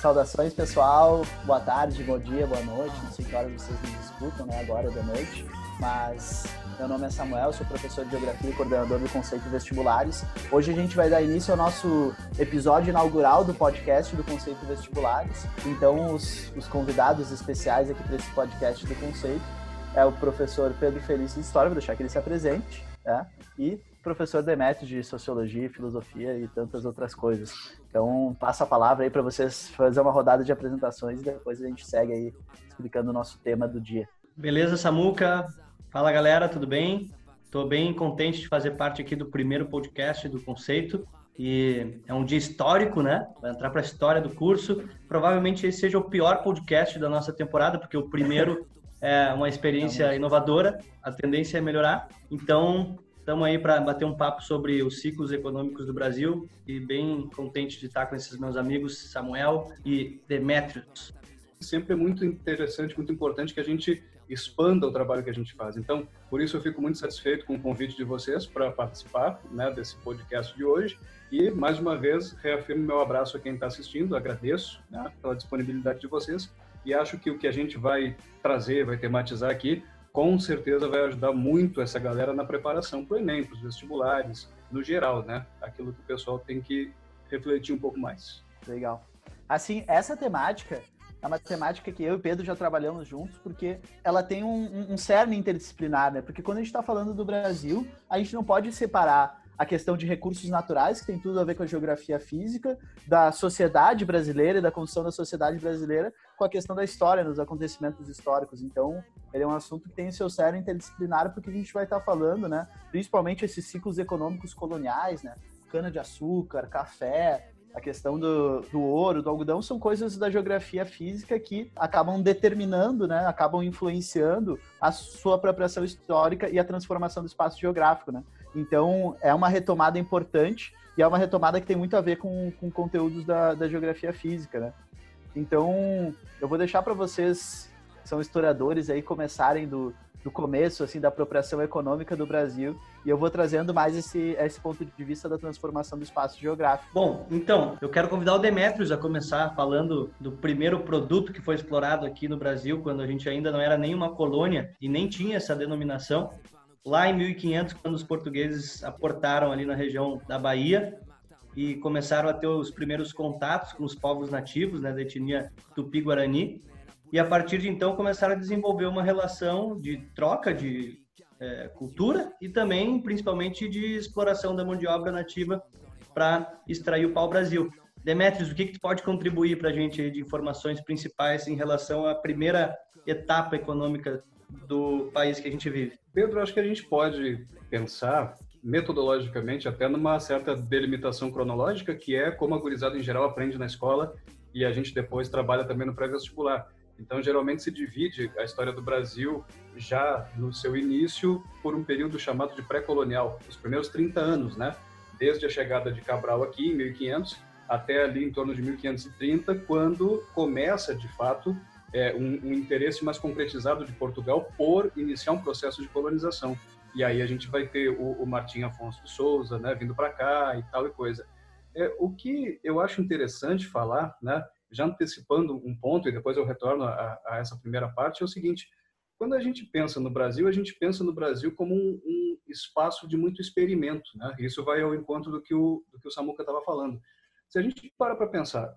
Saudações, pessoal. Boa tarde, bom dia, boa noite. Não sei que horas vocês nos escutam, né? Agora da noite. Mas meu nome é Samuel, sou professor de Geografia e coordenador do Conceito Vestibulares. Hoje a gente vai dar início ao nosso episódio inaugural do podcast do Conceito Vestibulares. Então, os, os convidados especiais aqui para esse podcast do Conceito é o professor Pedro Felício de História, vou deixar que ele se apresente, né? e professor Demetrio de Sociologia, Filosofia e tantas outras coisas. Então, passo a palavra aí para vocês fazer uma rodada de apresentações e depois a gente segue aí explicando o nosso tema do dia. Beleza, Samuca? Fala, galera, tudo bem? Estou bem contente de fazer parte aqui do primeiro podcast do Conceito. E é um dia histórico, né? Vai entrar para a história do curso. Provavelmente esse seja o pior podcast da nossa temporada, porque o primeiro é uma experiência inovadora, a tendência é melhorar. Então, Estamos aí para bater um papo sobre os ciclos econômicos do Brasil e bem contente de estar com esses meus amigos Samuel e Demetrios. Sempre é muito interessante, muito importante que a gente expanda o trabalho que a gente faz. Então, por isso eu fico muito satisfeito com o convite de vocês para participar né, desse podcast de hoje. E, mais uma vez, reafirmo meu abraço a quem está assistindo, agradeço né, pela disponibilidade de vocês e acho que o que a gente vai trazer, vai tematizar aqui, com certeza vai ajudar muito essa galera na preparação para o Enem, para os vestibulares, no geral, né? Aquilo que o pessoal tem que refletir um pouco mais. Legal. Assim, essa temática é uma temática que eu e Pedro já trabalhamos juntos, porque ela tem um, um cerne interdisciplinar, né? Porque quando a gente está falando do Brasil, a gente não pode separar a questão de recursos naturais, que tem tudo a ver com a geografia física, da sociedade brasileira e da construção da sociedade brasileira, com a questão da história, dos acontecimentos históricos. Então, ele é um assunto que tem seu sério interdisciplinar, porque a gente vai estar falando, né, principalmente esses ciclos econômicos coloniais, né, cana-de-açúcar, café, a questão do, do ouro, do algodão, são coisas da geografia física que acabam determinando, né, acabam influenciando a sua apropriação histórica e a transformação do espaço geográfico, né. Então, é uma retomada importante e é uma retomada que tem muito a ver com, com conteúdos da, da geografia física, né. Então, eu vou deixar para vocês, que são historiadores aí, começarem do, do começo, assim, da apropriação econômica do Brasil, e eu vou trazendo mais esse, esse ponto de vista da transformação do espaço geográfico. Bom, então, eu quero convidar o Demetrios a começar falando do primeiro produto que foi explorado aqui no Brasil, quando a gente ainda não era nenhuma colônia e nem tinha essa denominação. Lá em 1500, quando os portugueses aportaram ali na região da Bahia, e começaram a ter os primeiros contatos com os povos nativos, né, da etnia Tupi-Guarani, e a partir de então começaram a desenvolver uma relação de troca de é, cultura e também, principalmente, de exploração da mão de obra nativa para extrair o pau-brasil. Demetrios, o que, que tu pode contribuir para a gente de informações principais em relação à primeira etapa econômica do país que a gente vive? Pedro, acho que a gente pode pensar metodologicamente até numa certa delimitação cronológica, que é como a gurizada em geral aprende na escola e a gente depois trabalha também no pré-vestibular. Então, geralmente se divide a história do Brasil já no seu início por um período chamado de pré-colonial, os primeiros 30 anos, né? Desde a chegada de Cabral aqui em 1500 até ali em torno de 1530, quando começa de fato é, um, um interesse mais concretizado de Portugal por iniciar um processo de colonização. E aí a gente vai ter o, o Martim Afonso de Souza, né, vindo para cá e tal e coisa. É, o que eu acho interessante falar, né, já antecipando um ponto e depois eu retorno a, a, essa primeira parte, é o seguinte: quando a gente pensa no Brasil, a gente pensa no Brasil como um, um espaço de muito experimento, né? Isso vai ao encontro do que o, do que o Samuca estava falando. Se a gente para para pensar,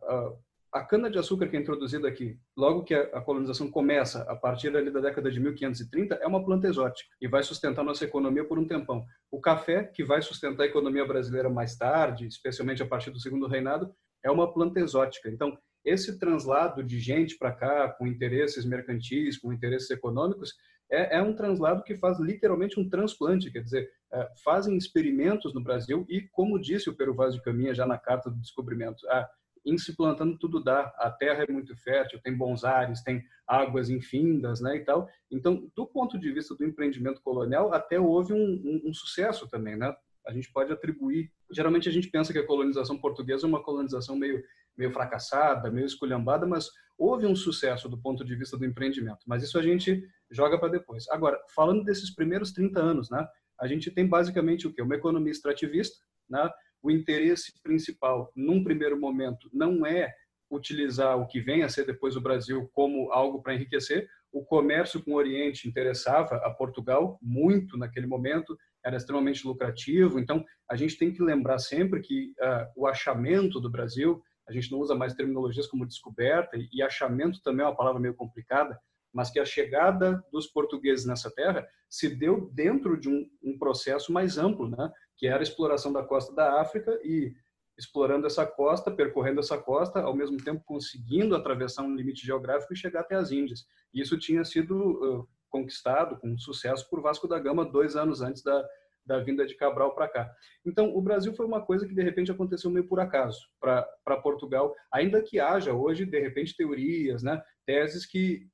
a cana-de-açúcar que é introduzida aqui, logo que a colonização começa, a partir ali da década de 1530, é uma planta exótica e vai sustentar nossa economia por um tempão. O café, que vai sustentar a economia brasileira mais tarde, especialmente a partir do segundo reinado, é uma planta exótica. Então, esse translado de gente para cá, com interesses mercantis, com interesses econômicos, é, é, um translado que faz literalmente um transplante, quer dizer, é, fazem experimentos no Brasil e, como disse o Peru Vaz de Caminha já na Carta do Descobrimento, ah, em se plantando tudo dá. A terra é muito fértil, tem bons ares, tem águas infindas, né, e tal. Então, do ponto de vista do empreendimento colonial, até houve um, um, um sucesso também, né? A gente pode atribuir. Geralmente a gente pensa que a colonização portuguesa é uma colonização meio meio fracassada, meio esculhambada, mas houve um sucesso do ponto de vista do empreendimento. Mas isso a gente joga para depois. Agora, falando desses primeiros 30 anos, né, a gente tem basicamente o quê? Uma economia extrativista, né? O interesse principal, num primeiro momento, não é utilizar o que vem a ser depois o Brasil como algo para enriquecer. O comércio com o Oriente interessava a Portugal muito naquele momento, era extremamente lucrativo. Então, a gente tem que lembrar sempre que uh, o achamento do Brasil, a gente não usa mais terminologias como descoberta, e achamento também é uma palavra meio complicada, mas que a chegada dos portugueses nessa terra se deu dentro de um, um processo mais amplo, né? que era a exploração da costa da África e explorando essa costa, percorrendo essa costa, ao mesmo tempo conseguindo atravessar um limite geográfico e chegar até as Índias. Isso tinha sido uh, conquistado com sucesso por Vasco da Gama dois anos antes da, da vinda de Cabral para cá. Então, o Brasil foi uma coisa que de repente aconteceu meio por acaso para Portugal, ainda que haja hoje de repente teorias, né, teses que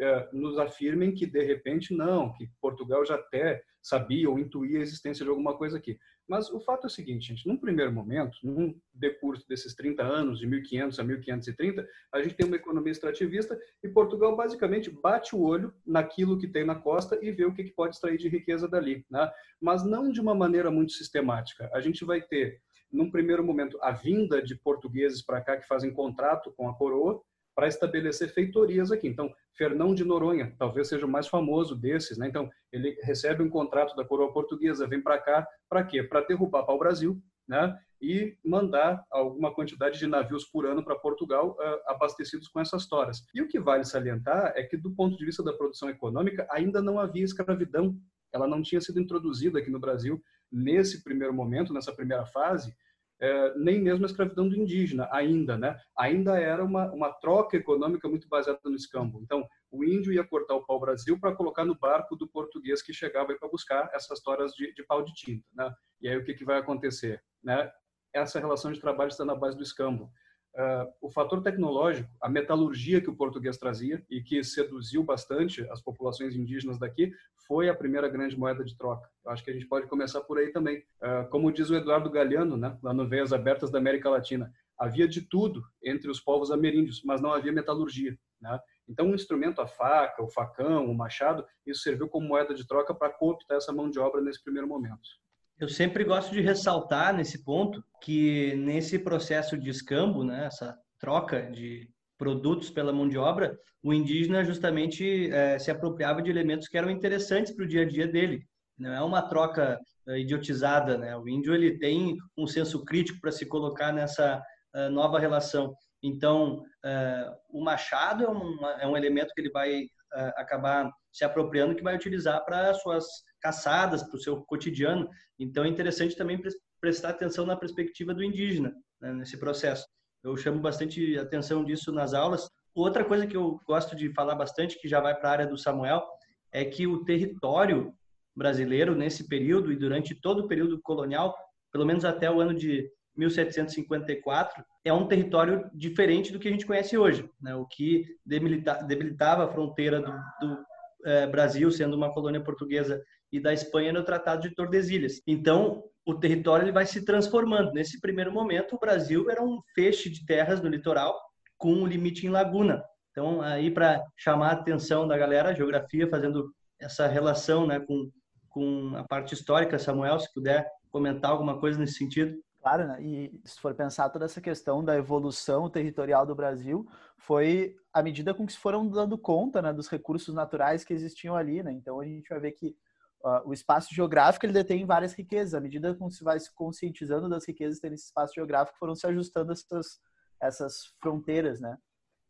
uh, nos afirmem que de repente não, que Portugal já até sabia ou intuía a existência de alguma coisa aqui. Mas o fato é o seguinte, gente, num primeiro momento, num decurso desses 30 anos, de 1500 a 1530, a gente tem uma economia extrativista e Portugal basicamente bate o olho naquilo que tem na costa e vê o que pode extrair de riqueza dali, né? mas não de uma maneira muito sistemática. A gente vai ter, num primeiro momento, a vinda de portugueses para cá que fazem contrato com a coroa, para estabelecer feitorias aqui. Então, Fernão de Noronha, talvez seja o mais famoso desses, né? Então, ele recebe um contrato da coroa portuguesa, vem para cá, para quê? Para derrubar para o Brasil, né? E mandar alguma quantidade de navios por ano para Portugal uh, abastecidos com essas toras. E o que vale salientar é que, do ponto de vista da produção econômica, ainda não havia escravidão. Ela não tinha sido introduzida aqui no Brasil nesse primeiro momento, nessa primeira fase, é, nem mesmo a escravidão do indígena, ainda, né? Ainda era uma, uma troca econômica muito baseada no escambo. Então, o índio ia cortar o pau-brasil para colocar no barco do português que chegava para buscar essas toras de, de, pau de tinta, né? E aí o que, que vai acontecer, né? Essa relação de trabalho está na base do escambo. Uh, o fator tecnológico, a metalurgia que o português trazia e que seduziu bastante as populações indígenas daqui, foi a primeira grande moeda de troca. Eu acho que a gente pode começar por aí também. Uh, como diz o Eduardo Galeano, né, lá no Veias Abertas da América Latina, havia de tudo entre os povos ameríndios, mas não havia metalurgia. Né? Então, um instrumento, a faca, o facão, o machado, isso serviu como moeda de troca para cooptar essa mão de obra nesse primeiro momento. Eu sempre gosto de ressaltar nesse ponto que nesse processo de escambo, né, essa troca de produtos pela mão de obra, o indígena justamente é, se apropriava de elementos que eram interessantes para o dia a dia dele. Não é uma troca é, idiotizada, né? O índio ele tem um senso crítico para se colocar nessa é, nova relação. Então, é, o machado é um, é um elemento que ele vai acabar se apropriando, que vai utilizar para suas caçadas, para o seu cotidiano. Então, é interessante também prestar atenção na perspectiva do indígena né, nesse processo. Eu chamo bastante atenção disso nas aulas. Outra coisa que eu gosto de falar bastante, que já vai para a área do Samuel, é que o território brasileiro, nesse período e durante todo o período colonial, pelo menos até o ano de 1754, é um território diferente do que a gente conhece hoje. Né? O que debilitava a fronteira do, do é, Brasil, sendo uma colônia portuguesa, e da Espanha no Tratado de Tordesilhas. Então, o território ele vai se transformando. Nesse primeiro momento, o Brasil era um feixe de terras no litoral com um limite em laguna. Então, aí para chamar a atenção da galera, a geografia fazendo essa relação, né, com com a parte histórica, Samuel, se puder comentar alguma coisa nesse sentido. Claro, né? e se for pensar toda essa questão da evolução territorial do Brasil, foi à medida com que se foram dando conta né, dos recursos naturais que existiam ali. Né? Então a gente vai ver que uh, o espaço geográfico ele detém várias riquezas. À medida que se vai se conscientizando das riquezas que tem nesse espaço geográfico, foram se ajustando essas, essas fronteiras. Né?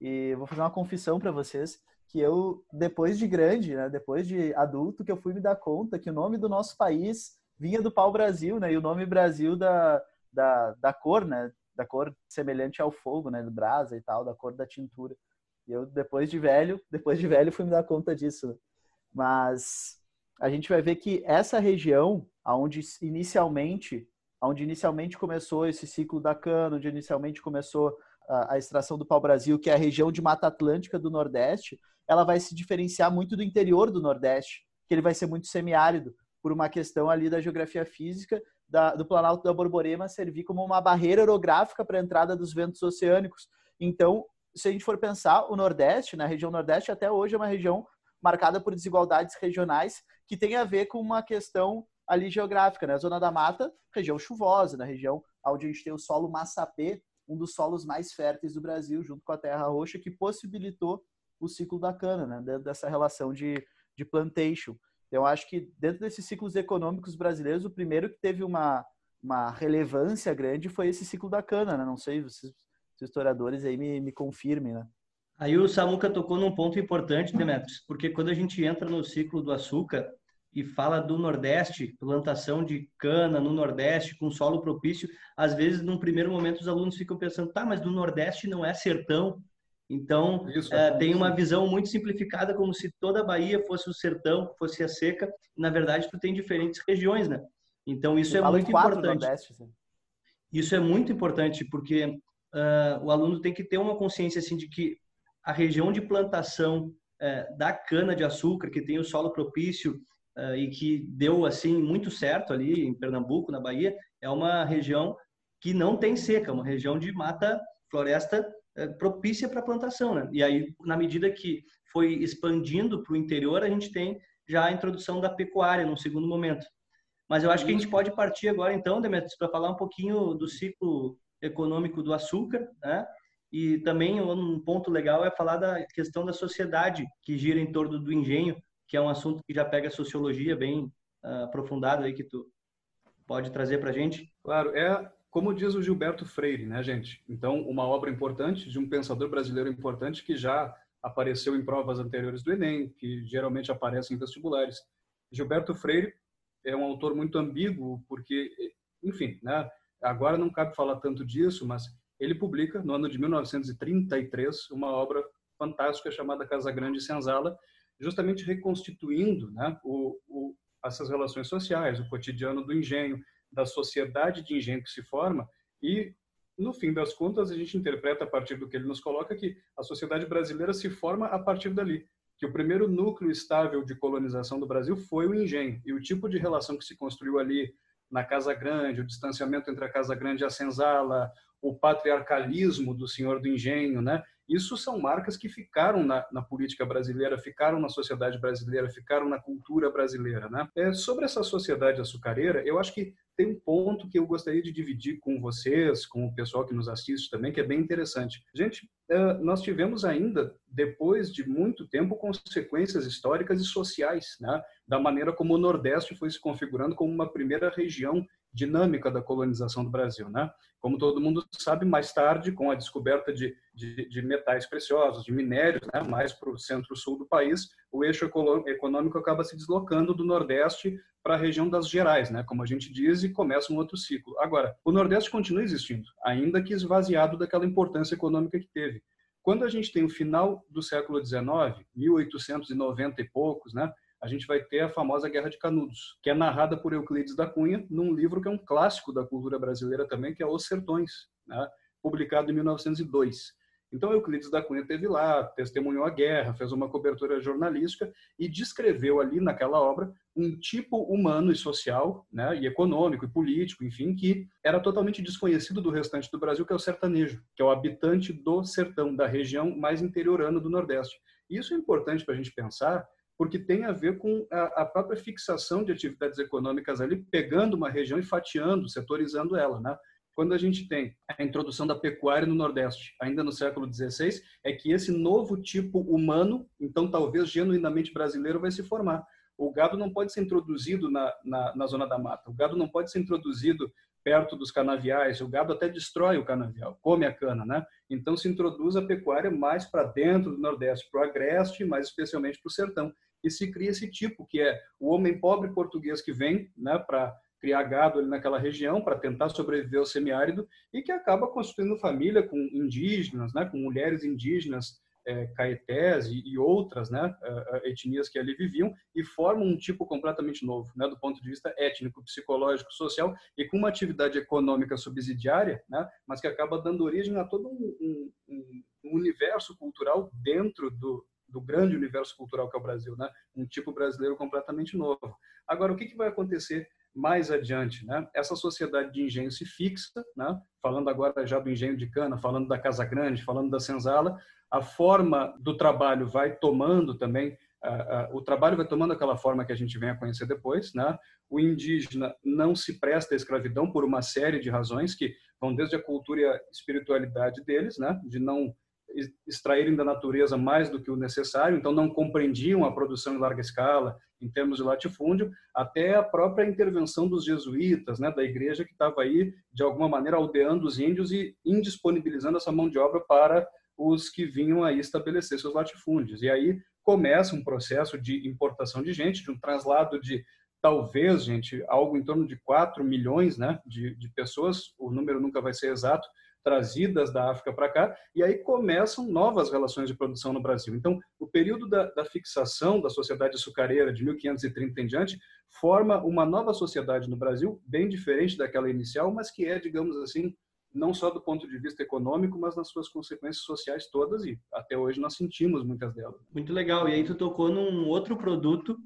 E vou fazer uma confissão para vocês que eu, depois de grande, né, depois de adulto, que eu fui me dar conta que o nome do nosso país vinha do pau-brasil, né, e o nome Brasil da, da, da cor, né, da cor semelhante ao fogo, né, do brasa e tal, da cor da tintura. E eu, depois de velho, depois de velho, fui me dar conta disso. Mas a gente vai ver que essa região, onde inicialmente, onde inicialmente começou esse ciclo da cana, onde inicialmente começou a, a extração do pau-brasil, que é a região de Mata Atlântica do Nordeste, ela vai se diferenciar muito do interior do Nordeste, que ele vai ser muito semiárido, por uma questão ali da geografia física da, do Planalto da Borborema servir como uma barreira orográfica para a entrada dos ventos oceânicos. Então, se a gente for pensar, o Nordeste, na região Nordeste, até hoje é uma região marcada por desigualdades regionais que tem a ver com uma questão ali geográfica, né? Zona da Mata, região chuvosa, na região onde a gente tem o solo massapê, um dos solos mais férteis do Brasil, junto com a terra roxa, que possibilitou o ciclo da cana, né? Dentro dessa relação de, de plantation. Então, acho que dentro desses ciclos econômicos brasileiros, o primeiro que teve uma, uma relevância grande foi esse ciclo da cana, né? Não sei se os historiadores aí me, me confirmem, né? Aí o Samuca tocou num ponto importante, Demetrios, porque quando a gente entra no ciclo do açúcar e fala do Nordeste, plantação de cana no Nordeste com solo propício, às vezes, num primeiro momento, os alunos ficam pensando, tá, mas do Nordeste não é sertão. Então, Isso, é, tem uma visão muito simplificada, como se toda a Bahia fosse o sertão, fosse a seca. Na verdade, tu tem diferentes regiões, né? Então, isso é muito importante. Nordeste, isso é muito importante, porque uh, o aluno tem que ter uma consciência assim de que a região de plantação é, da cana de açúcar, que tem o solo propício é, e que deu assim muito certo ali em Pernambuco, na Bahia, é uma região que não tem seca, uma região de mata, floresta é, propícia para plantação, né? E aí, na medida que foi expandindo para o interior, a gente tem já a introdução da pecuária num segundo momento. Mas eu acho que a gente pode partir agora, então, Demetrius, para falar um pouquinho do ciclo econômico do açúcar, né? E também um ponto legal é falar da questão da sociedade que gira em torno do engenho, que é um assunto que já pega a sociologia bem uh, aprofundado aí que tu pode trazer para gente. Claro, é como diz o Gilberto Freire, né, gente? Então, uma obra importante de um pensador brasileiro importante que já apareceu em provas anteriores do Enem, que geralmente aparece em vestibulares. Gilberto Freire é um autor muito ambíguo, porque, enfim, né, agora não cabe falar tanto disso, mas ele publica, no ano de 1933, uma obra fantástica chamada Casa Grande e Senzala, justamente reconstituindo né, o, o, essas relações sociais, o cotidiano do engenho, da sociedade de engenho que se forma e no fim das contas a gente interpreta a partir do que ele nos coloca que a sociedade brasileira se forma a partir dali que o primeiro núcleo estável de colonização do Brasil foi o engenho e o tipo de relação que se construiu ali na Casa Grande, o distanciamento entre a Casa Grande e a Senzala, o patriarcalismo do senhor do engenho, né? Isso são marcas que ficaram na, na, política brasileira, ficaram na sociedade brasileira, ficaram na cultura brasileira, né? É, sobre essa sociedade açucareira, eu acho que tem um ponto que eu gostaria de dividir com vocês, com o pessoal que nos assiste também, que é bem interessante. Gente, é, nós tivemos ainda, depois de muito tempo, consequências históricas e sociais, né? Da maneira como o Nordeste foi se configurando como uma primeira região dinâmica da colonização do Brasil. Né? Como todo mundo sabe, mais tarde, com a descoberta de, de, de metais preciosos, de minérios, né, mais para o centro-sul do país, o eixo econômico acaba se deslocando do Nordeste para a região das Gerais, né, como a gente diz, e começa um outro ciclo. Agora, o Nordeste continua existindo, ainda que esvaziado daquela importância econômica que teve. Quando a gente tem o final do século XIX, 1890 e poucos, né, a gente vai ter a famosa Guerra de Canudos, que é narrada por Euclides da Cunha num livro que é um clássico da cultura brasileira também, que é Os Sertões, né? publicado em 1902. Então Euclides da Cunha teve lá, testemunhou a guerra, fez uma cobertura jornalística e descreveu ali naquela obra um tipo humano e social, né, e econômico e político, enfim, que era totalmente desconhecido do restante do Brasil, que é o sertanejo, que é o habitante do sertão, da região mais interiorana do Nordeste. Isso é importante para a gente pensar, porque tem a ver com a, própria fixação de atividades econômicas ali, pegando uma região e fatiando, setorizando ela, né? Quando a gente tem a introdução da pecuária no Nordeste, ainda no século XVI, é que esse novo tipo humano, então talvez genuinamente brasileiro, vai se formar. O gado não pode ser introduzido na, na, na zona da mata, o gado não pode ser introduzido perto dos canaviais, o gado até destrói o canavial, come a cana, né? Então se introduz a pecuária mais para dentro do Nordeste, para o agreste, mais especialmente para o sertão e se cria esse tipo, que é o homem pobre português que vem né, para criar gado ali naquela região, para tentar sobreviver ao semiárido, e que acaba constituindo família com indígenas, né, com mulheres indígenas, é, caetés e, e, outras né, é, é, etnias que ali viviam, e formam um tipo completamente novo, né, do ponto de vista étnico, psicológico, social, e com uma atividade econômica subsidiária, né, mas que acaba dando origem a todo um, um, um universo cultural dentro do, do grande universo cultural que é o Brasil, né? Um tipo brasileiro completamente novo. Agora, o que, que vai acontecer mais adiante, né? Essa sociedade de engenho se fixa, né? Falando agora já do engenho de cana, falando da Casa Grande, falando da senzala, a forma do trabalho vai tomando também uh, uh, o trabalho vai tomando aquela forma que a gente vem a conhecer depois, né? O indígena não se presta à escravidão por uma série de razões que vão desde a cultura e a espiritualidade deles, né? De não extraírem da natureza mais do que o necessário, então não compreendiam a produção em larga escala em termos de latifúndio, até a própria intervenção dos jesuítas, né, da igreja que estava aí de alguma maneira aldeando os índios e indisponibilizando essa mão de obra para os que vinham aí estabelecer seus latifúndios. E aí começa um processo de importação de gente, de um traslado de talvez, gente, algo em torno de 4 milhões né, de, de pessoas, o número nunca vai ser exato, trazidas da África para cá, e aí começam novas relações de produção no Brasil. Então, o período da, da, fixação da sociedade açucareira de 1530 em diante forma uma nova sociedade no Brasil, bem diferente daquela inicial, mas que é, digamos assim, não só do ponto de vista econômico, mas nas suas consequências sociais todas, e até hoje nós sentimos muitas delas. Muito legal. E aí tu tocou num outro produto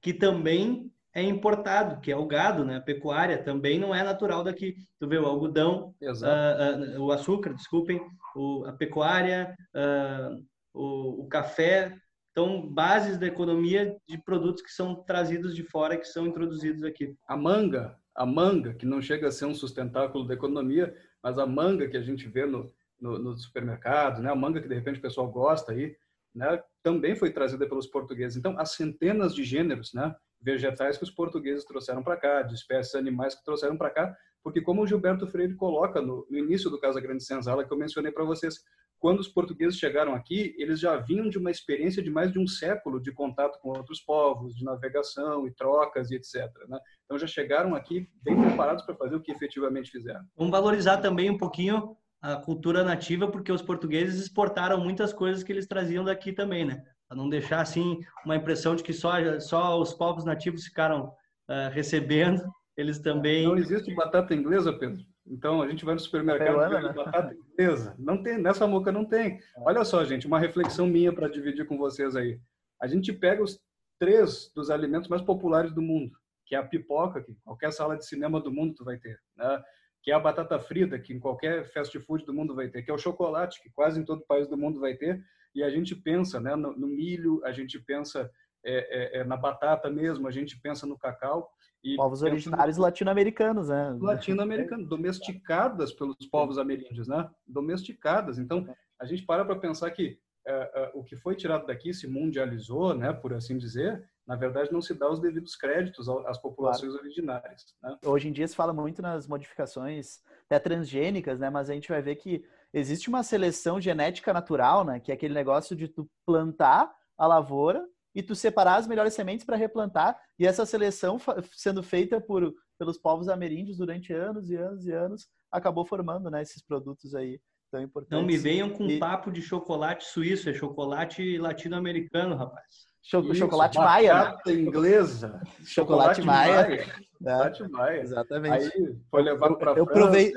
que também é importado, que é o gado, né? A pecuária também não é natural daqui. Tu vê o algodão, uh, uh, o açúcar, desculpem, o, a pecuária, uh, o, o, café, então bases da economia de produtos que são trazidos de fora, que são introduzidos aqui. A manga, a manga, que não chega a ser um sustentáculo da economia, mas a manga que a gente vê no, no, no supermercado, né? A manga que de repente o pessoal gosta aí, né? Também foi trazida pelos portugueses. Então, há centenas de gêneros, né? Vegetais que os portugueses trouxeram para cá, de espécies animais que trouxeram para cá, porque como o Gilberto Freire coloca no, no início do Casa Grande Senzala, que eu mencionei para vocês, quando os portugueses chegaram aqui, eles já vinham de uma experiência de mais de um século de contato com outros povos, de navegação e trocas e etc. Né? Então já chegaram aqui bem preparados para fazer o que efetivamente fizeram. Vamos valorizar também um pouquinho a cultura nativa, porque os portugueses exportaram muitas coisas que eles traziam daqui também, né? Para não deixar assim uma impressão de que só só os povos nativos ficaram uh, recebendo, eles também. Não existe batata inglesa, Pedro. Então a gente vai no supermercado e né? batata inglesa. Não tem, nessa moca não tem. Olha só, gente, uma reflexão minha para dividir com vocês aí. A gente pega os três dos alimentos mais populares do mundo, que é a pipoca, que qualquer sala de cinema do mundo tu vai ter, né? que é a batata frita, que em qualquer fast food do mundo vai ter, que é o chocolate, que quase em todo país do mundo vai ter, e a gente pensa né, no, no milho, a gente pensa é, é, é, na batata mesmo, a gente pensa no cacau. E povos originários no... latino-americanos, né? Latino-americanos, domesticadas pelos povos ameríndios, né? Domesticadas. Então, a gente para para pensar que é, é, o que foi tirado daqui se mundializou, né, por assim dizer, na verdade não se dá os devidos créditos às populações claro. originárias. Né? Hoje em dia se fala muito nas modificações até transgênicas, né, mas a gente vai ver que existe uma seleção genética natural, né? Que é aquele negócio de tu plantar a lavoura e tu separar as melhores sementes para replantar. E essa seleção sendo feita por pelos povos ameríndios durante anos e anos e anos acabou formando, né? Esses produtos aí tão importantes. Não me venham com e... papo de chocolate suíço, é chocolate latino-americano, rapaz. Cho Isso, chocolate maia, né? inglesa. Chocolate, chocolate maia. maia. É, chocolate maia. Exatamente. Aí foi levado para França. Eu provei,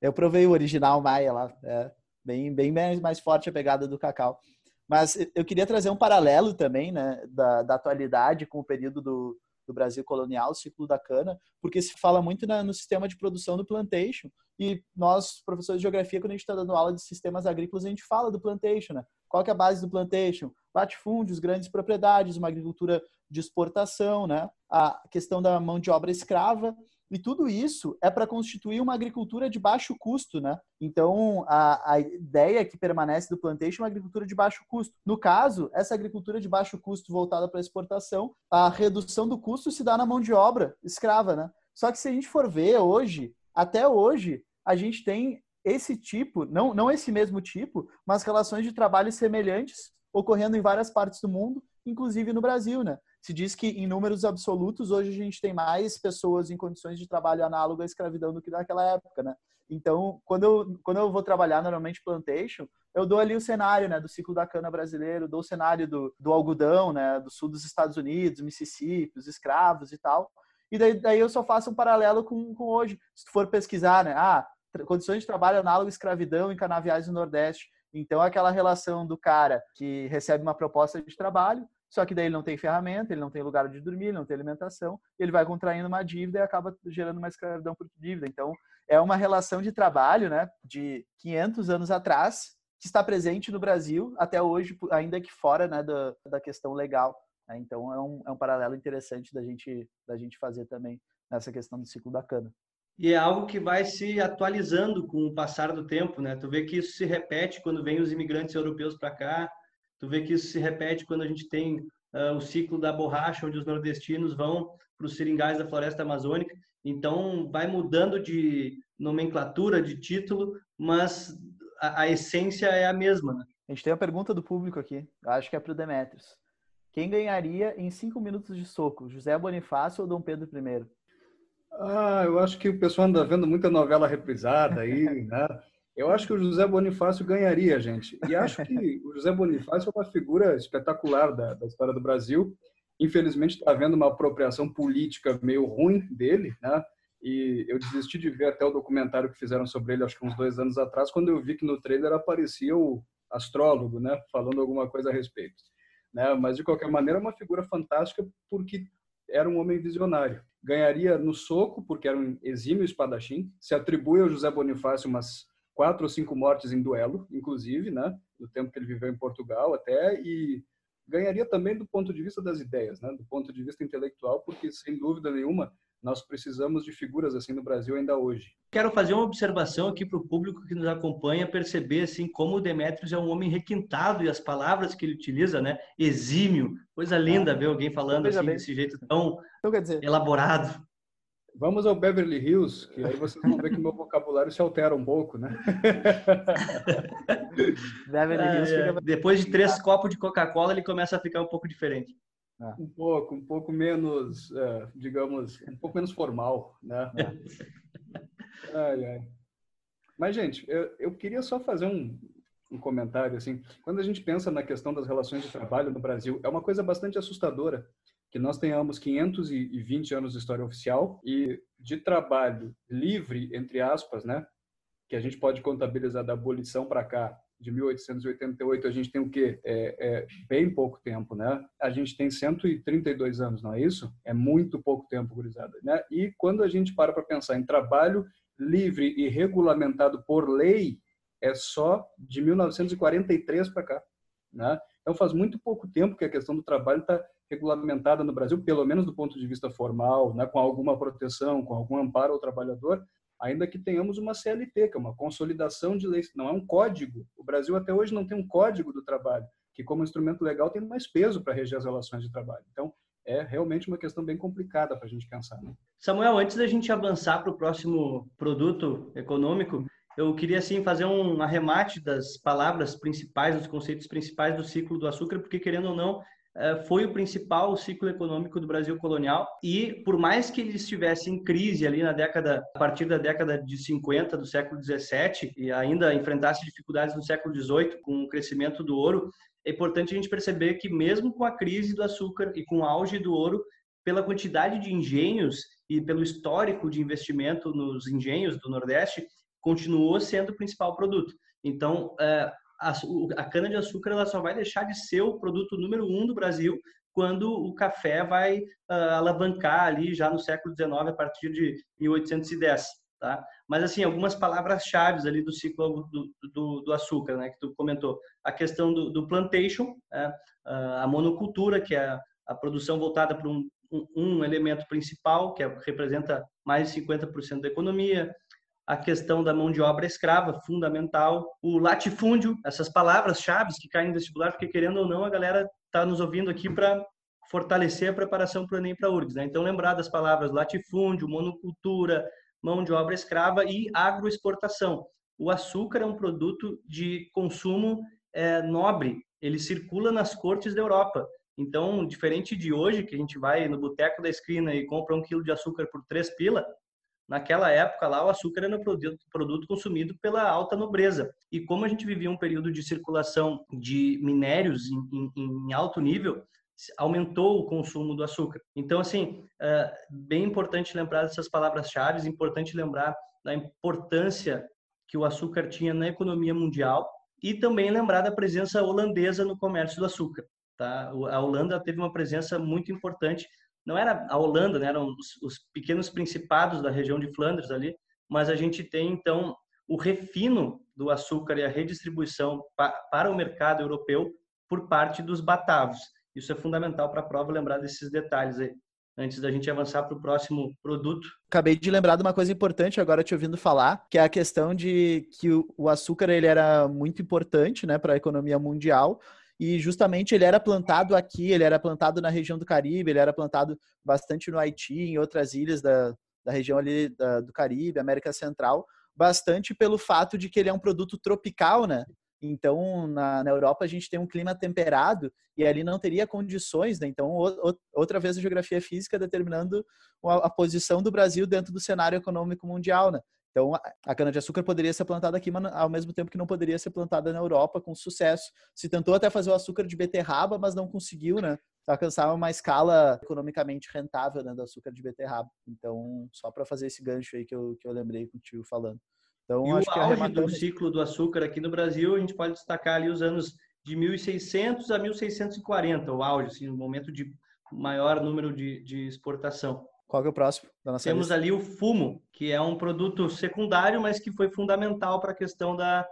eu provei o original Maia lá, é bem, bem mais forte a pegada do cacau. Mas eu queria trazer um paralelo também, né, da, da atualidade com o período do, do Brasil colonial, o ciclo da cana, porque se fala muito na, no sistema de produção do plantation. E nós, professores de geografia, quando a gente está dando aula de sistemas agrícolas, a gente fala do plantation, né? Qual que é a base do plantation? Latifúndios, grandes propriedades, uma agricultura de exportação, né? A questão da mão de obra escrava e tudo isso é para constituir uma agricultura de baixo custo, né? Então, a, a ideia que permanece do plantation é uma agricultura de baixo custo. No caso, essa agricultura de baixo custo voltada para exportação, a redução do custo se dá na mão de obra escrava, né? Só que se a gente for ver hoje, até hoje, a gente tem esse tipo, não, não esse mesmo tipo, mas relações de trabalho semelhantes ocorrendo em várias partes do mundo, inclusive no Brasil, né? Se diz que em números absolutos hoje a gente tem mais pessoas em condições de trabalho análogo à escravidão do que naquela época, né? Então, quando eu, quando eu vou trabalhar normalmente plantation, eu dou ali o cenário, né, do ciclo da cana brasileiro, dou o cenário do, do algodão, né, do sul dos Estados Unidos, Mississippi, os escravos e tal. E daí, daí eu só faço um paralelo com, com hoje. Se tu for pesquisar, né, ah, condições de trabalho análogo à escravidão em canaviais do Nordeste. Então, aquela relação do cara que recebe uma proposta de trabalho, só que daí ele não tem ferramenta, ele não tem lugar de dormir, ele não tem alimentação, ele vai contraindo uma dívida e acaba gerando uma escravidão por dívida. Então, é uma relação de trabalho, né, de 500 anos atrás, que está presente no Brasil até hoje, ainda que fora, né, da, da questão legal. Né? Então, é um, é um paralelo interessante da gente, da gente fazer também nessa questão do ciclo da cana. E é algo que vai se atualizando com o passar do tempo, né? Tu vê que isso se repete quando vem os imigrantes europeus para cá, Tu vê que isso se repete quando a gente tem uh, o ciclo da borracha, onde os nordestinos vão para os seringais da floresta amazônica. Então, vai mudando de nomenclatura, de título, mas a, a essência é a mesma. Né? A gente tem uma pergunta do público aqui, acho que é para o Demetrios. Quem ganharia em cinco minutos de soco, José Bonifácio ou Dom Pedro I? Ah, eu acho que o pessoal anda vendo muita novela reprisada aí, né? Eu acho que o José Bonifácio ganharia, gente. E acho que o José Bonifácio é uma figura espetacular da, da história do Brasil. Infelizmente, está havendo uma apropriação política meio ruim dele, né? E eu desisti de ver até o documentário que fizeram sobre ele, acho que uns dois anos atrás, quando eu vi que no trailer aparecia o astrólogo, né? Falando alguma coisa a respeito. Né? Mas, de qualquer maneira, é uma figura fantástica porque era um homem visionário. Ganharia no soco, porque era um exímio espadachim. Se atribui ao José Bonifácio umas quatro ou cinco mortes em duelo, inclusive, né? No tempo que ele viveu em Portugal até e ganharia também do ponto de vista das ideias, né? Do ponto de vista intelectual, porque sem dúvida nenhuma nós precisamos de figuras assim no Brasil ainda hoje. Quero fazer uma observação aqui para o público que nos acompanha perceber assim como o Demetrios é um homem requintado e as palavras que ele utiliza, né? Exímio, coisa linda ah, ver alguém falando assim bem. desse jeito tão então, dizer, elaborado. Vamos ao Beverly Hills, que aí vocês vão ver que meu vocabulário se altera um pouco, né? Beverly Hills é, é. Depois de três copos de Coca-Cola, ele começa a ficar um pouco diferente. Ah. Um pouco, um pouco menos, é, digamos, um pouco menos formal, né? ai, ai. Mas, gente, eu, eu queria só fazer um, um comentário, assim. Quando a gente pensa na questão das relações de trabalho no Brasil, é uma coisa bastante assustadora que nós tenhamos 520 anos de história oficial e de trabalho livre, entre aspas, né? Que a gente pode contabilizar da abolição para cá, de 1888, a gente tem o quê? É, é, bem pouco tempo, né? A gente tem 132 anos, não é isso? É muito pouco tempo, gurizada, né? E quando a gente para para pensar em trabalho livre e regulamentado por lei, é só de 1943 para cá, né? Então faz muito pouco tempo que a questão do trabalho está regulamentada no Brasil, pelo menos do ponto de vista formal, né, com alguma proteção, com algum amparo ao trabalhador, ainda que tenhamos uma CLT, que é uma consolidação de leis, não é um código. O Brasil até hoje não tem um código do trabalho, que como instrumento legal tem mais peso para reger as relações de trabalho. Então, é realmente uma questão bem complicada para a gente pensar. Né? Samuel, antes da gente avançar para o próximo produto econômico, eu queria assim fazer um arremate das palavras principais, dos conceitos principais do ciclo do açúcar, porque querendo ou não, foi o principal ciclo econômico do Brasil colonial. E por mais que ele estivesse em crise ali na década a partir da década de 50 do século 17 e ainda enfrentasse dificuldades no século 18 com o crescimento do ouro é importante a gente perceber que mesmo com a crise do açúcar e com o auge do ouro pela quantidade de engenhos e pelo histórico de investimento nos engenhos do Nordeste continuou sendo o principal produto. Então eh, a, a cana-de-açúcar ela só vai deixar de ser o produto número um do Brasil quando o café vai uh, alavancar ali já no século XIX, a partir de 1810. Tá? Mas, assim, algumas palavras-chave ali do ciclo do, do, do, açúcar, né, que tu comentou. A questão do, do plantation, né, a monocultura, que é a produção voltada para um, um, um, elemento principal, que é, representa mais de 50% da economia, a questão da mão de obra escrava, fundamental, o latifúndio, essas palavras-chave que caem no vestibular, porque querendo ou não, a galera está nos ouvindo aqui para fortalecer a preparação para o Enem para a URGS. Né? Então, lembrar das palavras latifúndio, monocultura, mão de obra escrava e agroexportação. O açúcar é um produto de consumo é, nobre, ele circula nas cortes da Europa. Então, diferente de hoje, que a gente vai no boteco da esquina e compra um quilo de açúcar por três pila, Naquela época lá, o açúcar era um produto, produto consumido pela alta nobreza. E como a gente vivia um período de circulação de minérios em, em, em alto nível, aumentou o consumo do açúcar. Então, assim, é bem importante lembrar dessas palavras-chave, importante lembrar da importância que o açúcar tinha na economia mundial e também lembrar da presença holandesa no comércio do açúcar. Tá? A Holanda teve uma presença muito importante. Não era a Holanda, né? eram os, os pequenos principados da região de Flandres ali, mas a gente tem então o refino do açúcar e a redistribuição pa, para o mercado europeu por parte dos batavos. Isso é fundamental para a prova lembrar desses detalhes aí, antes da gente avançar para o próximo produto. Acabei de lembrar de uma coisa importante agora te ouvindo falar, que é a questão de que o açúcar ele era muito importante né, para a economia mundial, e justamente ele era plantado aqui, ele era plantado na região do Caribe, ele era plantado bastante no Haiti, em outras ilhas da, da região ali da, do Caribe, América Central, bastante pelo fato de que ele é um produto tropical, né? Então, na, na Europa a gente tem um clima temperado e ali não teria condições, né? Então, o, outra vez a geografia física determinando a, a posição do Brasil dentro do cenário econômico mundial, né? Então, a cana-de-açúcar poderia ser plantada aqui, mas ao mesmo tempo que não poderia ser plantada na Europa com sucesso. Se tentou até fazer o açúcar de beterraba, mas não conseguiu, né? Alcançar uma escala economicamente rentável né, do açúcar de beterraba. Então, só para fazer esse gancho aí que eu, que eu lembrei contigo falando. Então, e acho o que auge do ciclo do açúcar aqui no Brasil, a gente pode destacar ali os anos de 1600 a 1640, o auge, assim, o momento de maior número de, de exportação. Qual é o próximo da nossa Temos lista? ali o fumo, que é um produto secundário, mas que foi fundamental para a questão da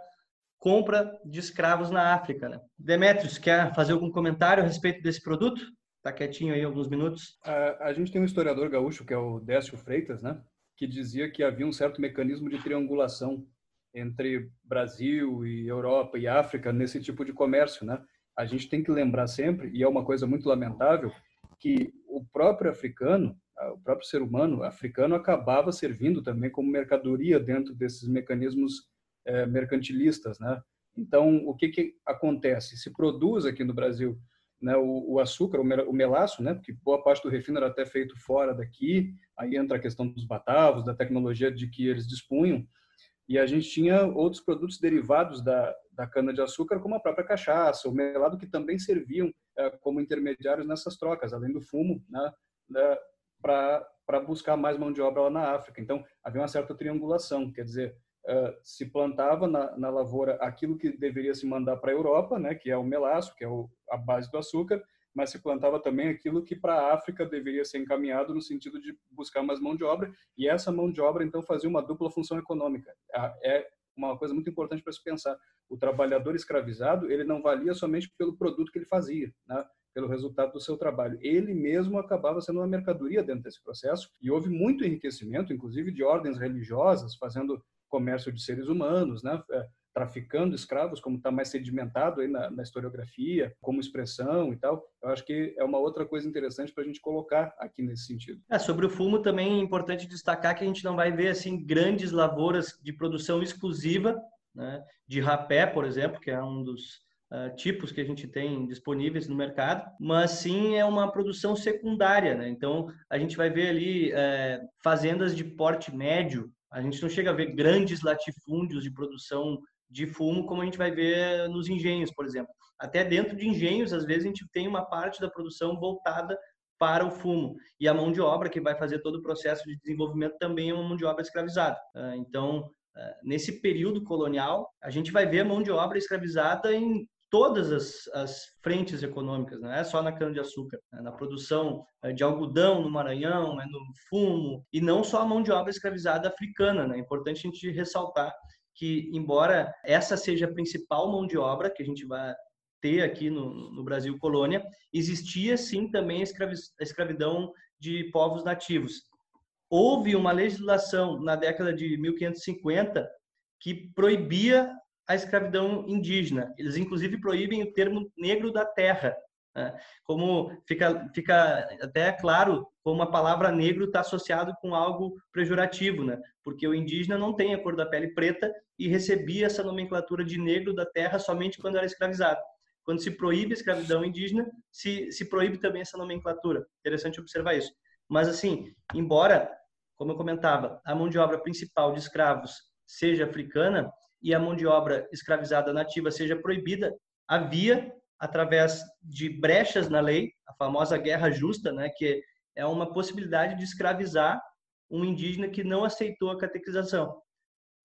compra de escravos na África. Né? Demetrios, quer fazer algum comentário a respeito desse produto? Está quietinho aí alguns minutos. A, a, gente tem um historiador gaúcho, que é o Décio Freitas, né? que dizia que havia um certo mecanismo de triangulação entre Brasil e Europa e África nesse tipo de comércio. Né? A gente tem que lembrar sempre, e é uma coisa muito lamentável, que o próprio africano o próprio ser humano africano acabava servindo também como mercadoria dentro desses mecanismos é, mercantilistas, né? Então, o que, que acontece? Se produz aqui no Brasil né, o, o, açúcar, o melaço, né, porque boa parte do refino era até feito fora daqui, aí entra a questão dos batavos, da tecnologia de que eles dispunham, e a gente tinha outros produtos derivados da, da cana-de-açúcar, como a própria cachaça, o melado, que também serviam é, como intermediários nessas trocas, além do fumo, né, para buscar mais mão de obra lá na África. Então, havia uma certa triangulação, quer dizer, uh, se plantava na, na, lavoura aquilo que deveria se mandar para a Europa, né, que é o melaço, que é o, a base do açúcar, mas se plantava também aquilo que para a África deveria ser encaminhado no sentido de buscar mais mão de obra, e essa mão de obra, então, fazia uma dupla função econômica. É uma coisa muito importante para se pensar. O trabalhador escravizado, ele não valia somente pelo produto que ele fazia, né? Pelo resultado do seu trabalho. Ele mesmo acabava sendo uma mercadoria dentro desse processo e houve muito enriquecimento, inclusive de ordens religiosas, fazendo comércio de seres humanos, né? É, traficando escravos, como está mais sedimentado aí na, na, historiografia, como expressão e tal. Eu acho que é uma outra coisa interessante para a gente colocar aqui nesse sentido. É, sobre o fumo também é importante destacar que a gente não vai ver assim grandes lavouras de produção exclusiva, né? de rapé, por exemplo, que é um dos uh, tipos que a gente tem disponíveis no mercado, mas sim é uma produção secundária, né? Então a gente vai ver ali uh, fazendas de porte médio. A gente não chega a ver grandes latifúndios de produção de fumo como a gente vai ver nos engenhos, por exemplo. Até dentro de engenhos, às vezes a gente tem uma parte da produção voltada para o fumo. E a mão de obra que vai fazer todo o processo de desenvolvimento também é uma mão de obra escravizada. Ah, então, ah, nesse período colonial, a gente vai ver a mão de obra escravizada em todas as, as, frentes econômicas, não é só na cana-de-açúcar, é na produção é, de algodão no Maranhão, é no fumo, e não só a mão de obra escravizada africana. Né? É importante a gente ressaltar que, embora essa seja a principal mão de obra que a gente vai ter aqui no, no Brasil colônia, existia sim também a escravidão de povos nativos. Houve uma legislação na década de 1550 que proibia a escravidão indígena. Eles, inclusive, proíbem o termo negro da terra. Né? Como fica, fica até claro como a palavra negro está associado com algo pejorativo, né? porque o indígena não tem a cor da pele preta e recebia essa nomenclatura de negro da terra somente quando era escravizado. Quando se proíbe a escravidão indígena, se, se proíbe também essa nomenclatura. Interessante observar isso. Mas, assim, embora, como eu comentava, a mão de obra principal de escravos seja africana, e a mão de obra escravizada nativa seja proibida, havia, através de brechas na lei, a famosa guerra justa, né, que é uma possibilidade de escravizar um indígena que não aceitou a catequização.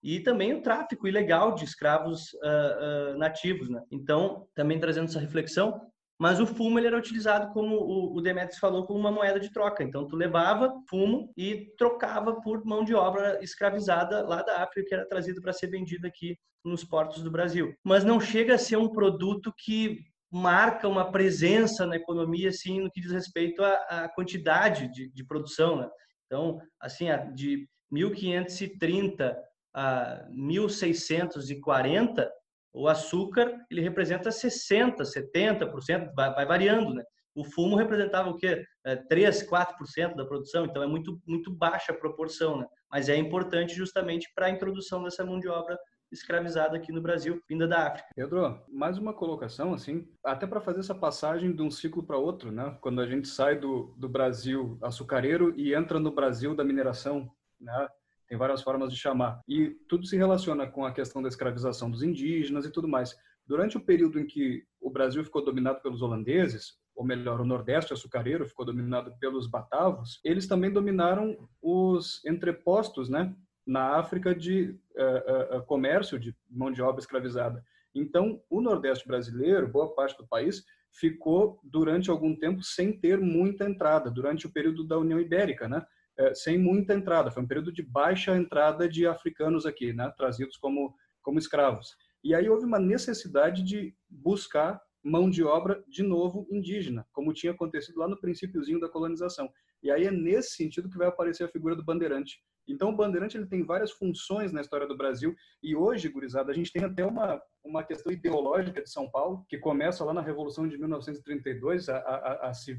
E também o tráfico ilegal de escravos uh, uh, nativos. Né? Então, também trazendo essa reflexão, mas o fumo ele era utilizado como o, Demetrius falou como uma moeda de troca. Então tu levava fumo e trocava por mão de obra escravizada lá da África que era trazida para ser vendida aqui nos portos do Brasil. Mas não chega a ser um produto que marca uma presença na economia assim no que diz respeito à, à quantidade de, de produção, né? Então, assim, de 1530 a 1640 o açúcar ele representa 60, 70%, vai, variando, né? O fumo representava o quê? É, 3, 4% da produção, então é muito, muito baixa a proporção, né? Mas é importante justamente para a introdução dessa mão de obra escravizada aqui no Brasil, vinda da África. Pedro, mais uma colocação, assim, até para fazer essa passagem de um ciclo para outro, né? Quando a gente sai do, do Brasil açucareiro e entra no Brasil da mineração, né? Tem várias formas de chamar. E tudo se relaciona com a questão da escravização dos indígenas e tudo mais. Durante o período em que o Brasil ficou dominado pelos holandeses, ou melhor, o Nordeste açucareiro ficou dominado pelos batavos, eles também dominaram os entrepostos, né, na África de uh, uh, comércio de mão de obra escravizada. Então, o Nordeste brasileiro, boa parte do país, ficou durante algum tempo sem ter muita entrada, durante o período da União Ibérica, né? É, sem muita entrada. Foi um período de baixa entrada de africanos aqui, né, trazidos como, como escravos. E aí houve uma necessidade de buscar mão de obra, de novo, indígena, como tinha acontecido lá no princípiozinho da colonização. E aí é nesse sentido que vai aparecer a figura do bandeirante, então, o bandeirante ele tem várias funções na história do Brasil e hoje, gurizada, a gente tem até uma, uma questão ideológica de São Paulo, que começa lá na Revolução de 1932 a, a, a, se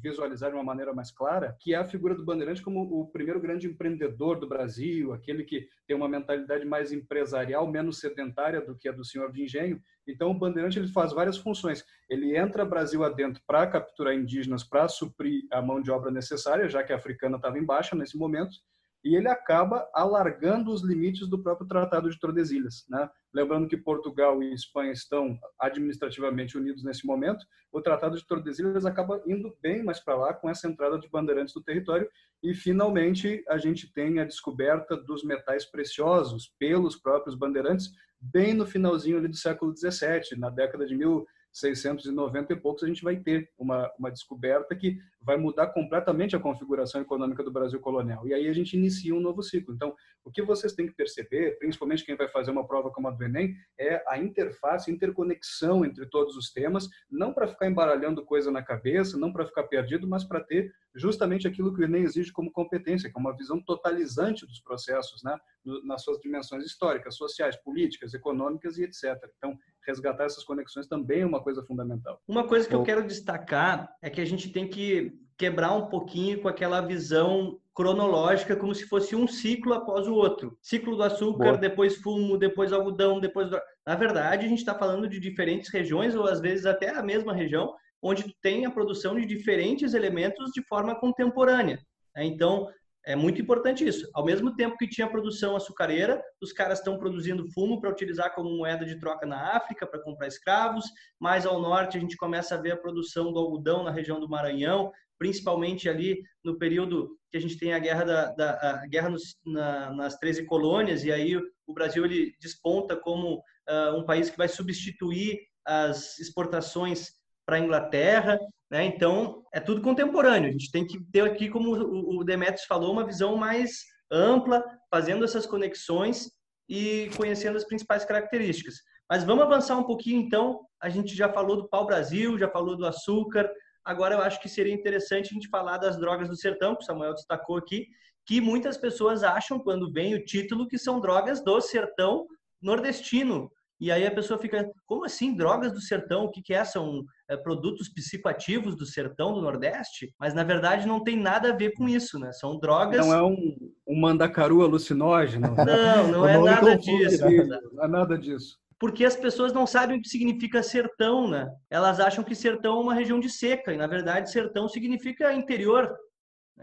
visualizar de uma maneira mais clara, que é a figura do bandeirante como o primeiro grande empreendedor do Brasil, aquele que tem uma mentalidade mais empresarial, menos sedentária do que a do senhor de engenho. Então, o bandeirante ele faz várias funções. Ele entra Brasil adentro para capturar indígenas, para suprir a mão de obra necessária, já que a africana estava em baixa nesse momento, e ele acaba alargando os limites do próprio Tratado de Tordesilhas. Né? Lembrando que Portugal e Espanha estão administrativamente unidos nesse momento, o Tratado de Tordesilhas acaba indo bem mais para lá com essa entrada de bandeirantes no território e finalmente a gente tem a descoberta dos metais preciosos pelos próprios bandeirantes bem no finalzinho ali do século XVII, na década de mil 690 e poucos, a gente vai ter uma, uma descoberta que vai mudar completamente a configuração econômica do Brasil colonial. E aí a gente inicia um novo ciclo. Então, o que vocês têm que perceber, principalmente quem vai fazer uma prova como a do Enem, é a interface, a interconexão entre todos os temas, não para ficar embaralhando coisa na cabeça, não para ficar perdido, mas para ter justamente aquilo que o Enem exige como competência, que é uma visão totalizante dos processos, né? nas suas dimensões históricas, sociais, políticas, econômicas e etc. Então, resgatar essas conexões também é uma coisa fundamental. Uma coisa que eu quero destacar é que a gente tem que quebrar um pouquinho com aquela visão cronológica, como se fosse um ciclo após o outro. Ciclo do açúcar, Boa. depois fumo, depois algodão, depois... Na verdade, a gente está falando de diferentes regiões, ou às vezes até a mesma região, onde tem a produção de diferentes elementos de forma contemporânea. Então, é muito importante isso. Ao mesmo tempo que tinha produção açucareira, os caras estão produzindo fumo para utilizar como moeda de troca na África, para comprar escravos. Mais ao norte, a gente começa a ver a produção do algodão na região do Maranhão, principalmente ali no período que a gente tem a guerra, da, da a guerra nos, na, nas 13 colônias, e aí o Brasil ele desponta como uh, um país que vai substituir as exportações para a Inglaterra, né? Então, é tudo contemporâneo. A gente tem que ter aqui, como o Demetrius falou, uma visão mais ampla, fazendo essas conexões e conhecendo as principais características. Mas vamos avançar um pouquinho, então. A gente já falou do pau-brasil, já falou do açúcar. Agora, eu acho que seria interessante a gente falar das drogas do sertão, que o Samuel destacou aqui, que muitas pessoas acham, quando vem o título, que são drogas do sertão nordestino. E aí a pessoa fica, como assim drogas do sertão? O que, que é? São é, produtos psicoativos do sertão do Nordeste? Mas na verdade não tem nada a ver com isso, né? São drogas. Não é um, um mandacaru alucinógeno. Não, não é nada disso. Não é nada disso. Porque as pessoas não sabem o que significa sertão, né? Elas acham que sertão é uma região de seca, e na verdade sertão significa interior.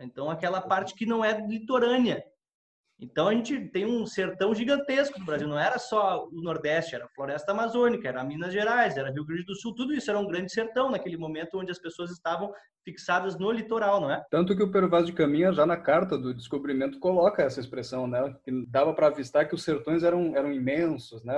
Então aquela parte que não é litorânea. Então a gente tem um sertão gigantesco no Brasil, não era só o Nordeste, era a Floresta Amazônica, era Minas Gerais, era Rio Grande do Sul, tudo isso era um grande sertão naquele momento onde as pessoas estavam fixadas no litoral, não é? Tanto que o Pero Vaz de Caminha, já na carta do descobrimento, coloca essa expressão, né? Que dava para avistar que os sertões eram, eram imensos, né?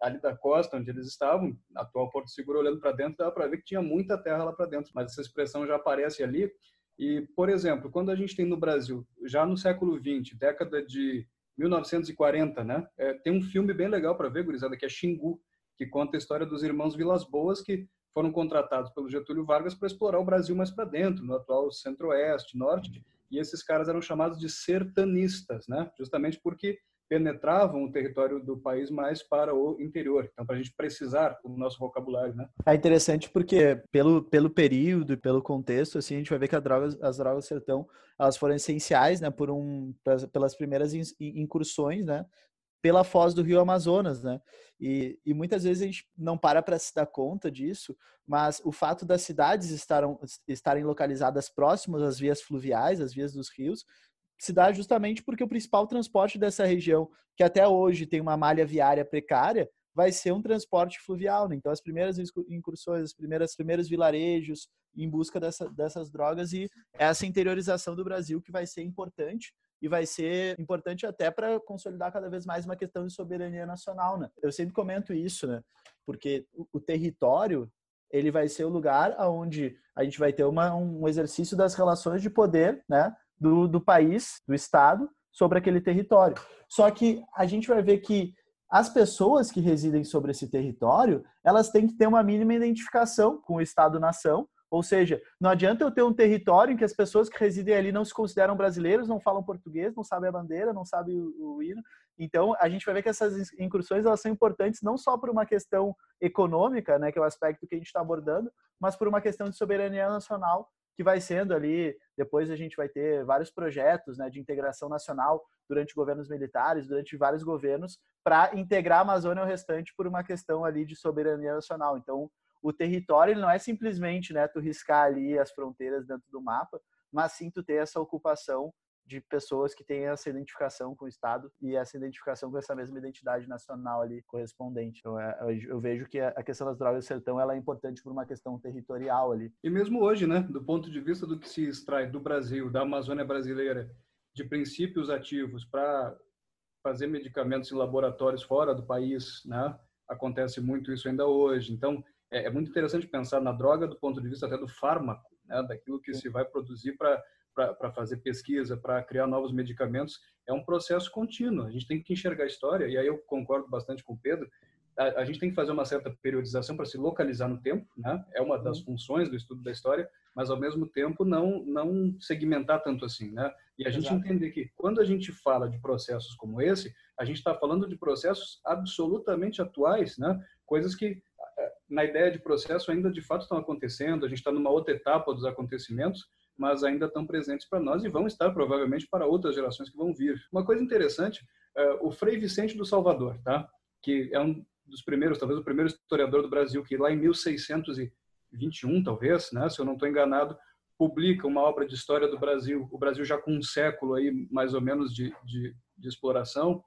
Ali da costa onde eles estavam, atual Porto Seguro, olhando para dentro, dava para ver que tinha muita terra lá para dentro, mas essa expressão já aparece ali e, por exemplo, quando a gente tem no Brasil, já no século XX, década de 1940, né, é, tem um filme bem legal para ver, gurizada, que é Xingu, que conta a história dos irmãos Vilas Boas, que foram contratados pelo Getúlio Vargas para explorar o Brasil mais para dentro, no atual centro-oeste, norte, e esses caras eram chamados de sertanistas, né, justamente porque penetravam o território do país mais para o interior. Então, para a gente precisar o nosso vocabulário, né? É interessante porque pelo, pelo período e pelo contexto, assim, a gente vai ver que drogas, as drogas sertão, elas foram essenciais, né, por um, pelas primeiras incursões, né, pela foz do rio Amazonas, né? E, e muitas vezes a gente não para para se dar conta disso, mas o fato das cidades estarem, estarem localizadas próximas às vias fluviais, às vias dos rios, se dá justamente porque o principal transporte dessa região, que até hoje tem uma malha viária precária, vai ser um transporte fluvial. Né? Então, as primeiras incursões, os primeiros, primeiros vilarejos em busca dessa, dessas drogas e essa interiorização do Brasil que vai ser importante e vai ser importante até para consolidar cada vez mais uma questão de soberania nacional, né? Eu sempre comento isso, né? Porque o, o território ele vai ser o lugar aonde a gente vai ter uma, um exercício das relações de poder, né? Do, do país, do Estado, sobre aquele território. Só que a gente vai ver que as pessoas que residem sobre esse território, elas têm que ter uma mínima identificação com o Estado-nação, ou seja, não adianta eu ter um território em que as pessoas que residem ali não se consideram brasileiros, não falam português, não sabem a bandeira, não sabem o, o hino. Então, a gente vai ver que essas incursões elas são importantes não só por uma questão econômica, né, que é o aspecto que a gente está abordando, mas por uma questão de soberania nacional que vai sendo ali. Depois a gente vai ter vários projetos né, de integração nacional durante governos militares, durante vários governos, para integrar a Amazônia ao restante por uma questão ali de soberania nacional. Então, o território não é simplesmente né, tu riscar ali as fronteiras dentro do mapa, mas sim tu ter essa ocupação de pessoas que têm essa identificação com o Estado e essa identificação com essa mesma identidade nacional ali correspondente. Então, é, eu vejo que a questão das drogas do sertão ela é importante por uma questão territorial ali. E mesmo hoje, né, do ponto de vista do que se extrai do Brasil, da Amazônia brasileira, de princípios ativos para fazer medicamentos em laboratórios fora do país, né, acontece muito isso ainda hoje. Então, é, é muito interessante pensar na droga do ponto de vista até do fármaco, né, daquilo que se vai produzir para para fazer pesquisa, para criar novos medicamentos, é um processo contínuo. A gente tem que enxergar a história, e aí eu concordo bastante com o Pedro, a, a gente tem que fazer uma certa periodização para se localizar no tempo, né? É uma das uhum. funções do estudo da história, mas ao mesmo tempo não não segmentar tanto assim, né? E a gente Exato. entender que quando a gente fala de processos como esse, a gente está falando de processos absolutamente atuais, né? Coisas que na ideia de processo ainda de fato estão acontecendo, a gente está numa outra etapa dos acontecimentos, mas ainda estão presentes para nós e vão estar provavelmente para outras gerações que vão vir. Uma coisa interessante, é, o Frei Vicente do Salvador, tá? que é um dos primeiros, talvez o primeiro historiador do Brasil, que lá em 1621, talvez, né, se eu não estou enganado, publica uma obra de história do Brasil, o Brasil já com um século aí mais ou menos de, de, de exploração,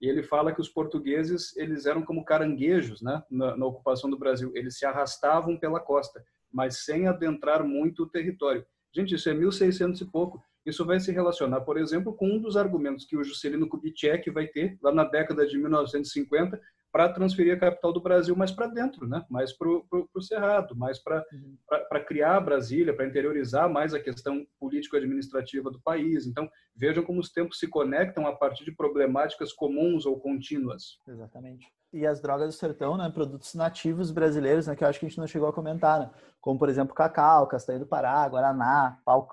e ele fala que os portugueses eles eram como caranguejos, né, na, na ocupação do Brasil, eles se arrastavam pela costa, mas sem adentrar muito o território. Gente, isso é 1600 e pouco. Isso vai se relacionar, por exemplo, com um dos argumentos que o Juscelino Kubitschek vai ter lá na década de 1950 para transferir a capital do Brasil mais para dentro, né? mais para o Cerrado, mais para uhum. criar Brasília, para interiorizar mais a questão político-administrativa do país. Então, vejam como os tempos se conectam a partir de problemáticas comuns ou contínuas. Exatamente e as drogas do sertão, né, produtos nativos brasileiros, né, que eu acho que a gente não chegou a comentar, né, como por exemplo cacau, castanha do Pará, guaraná, pau,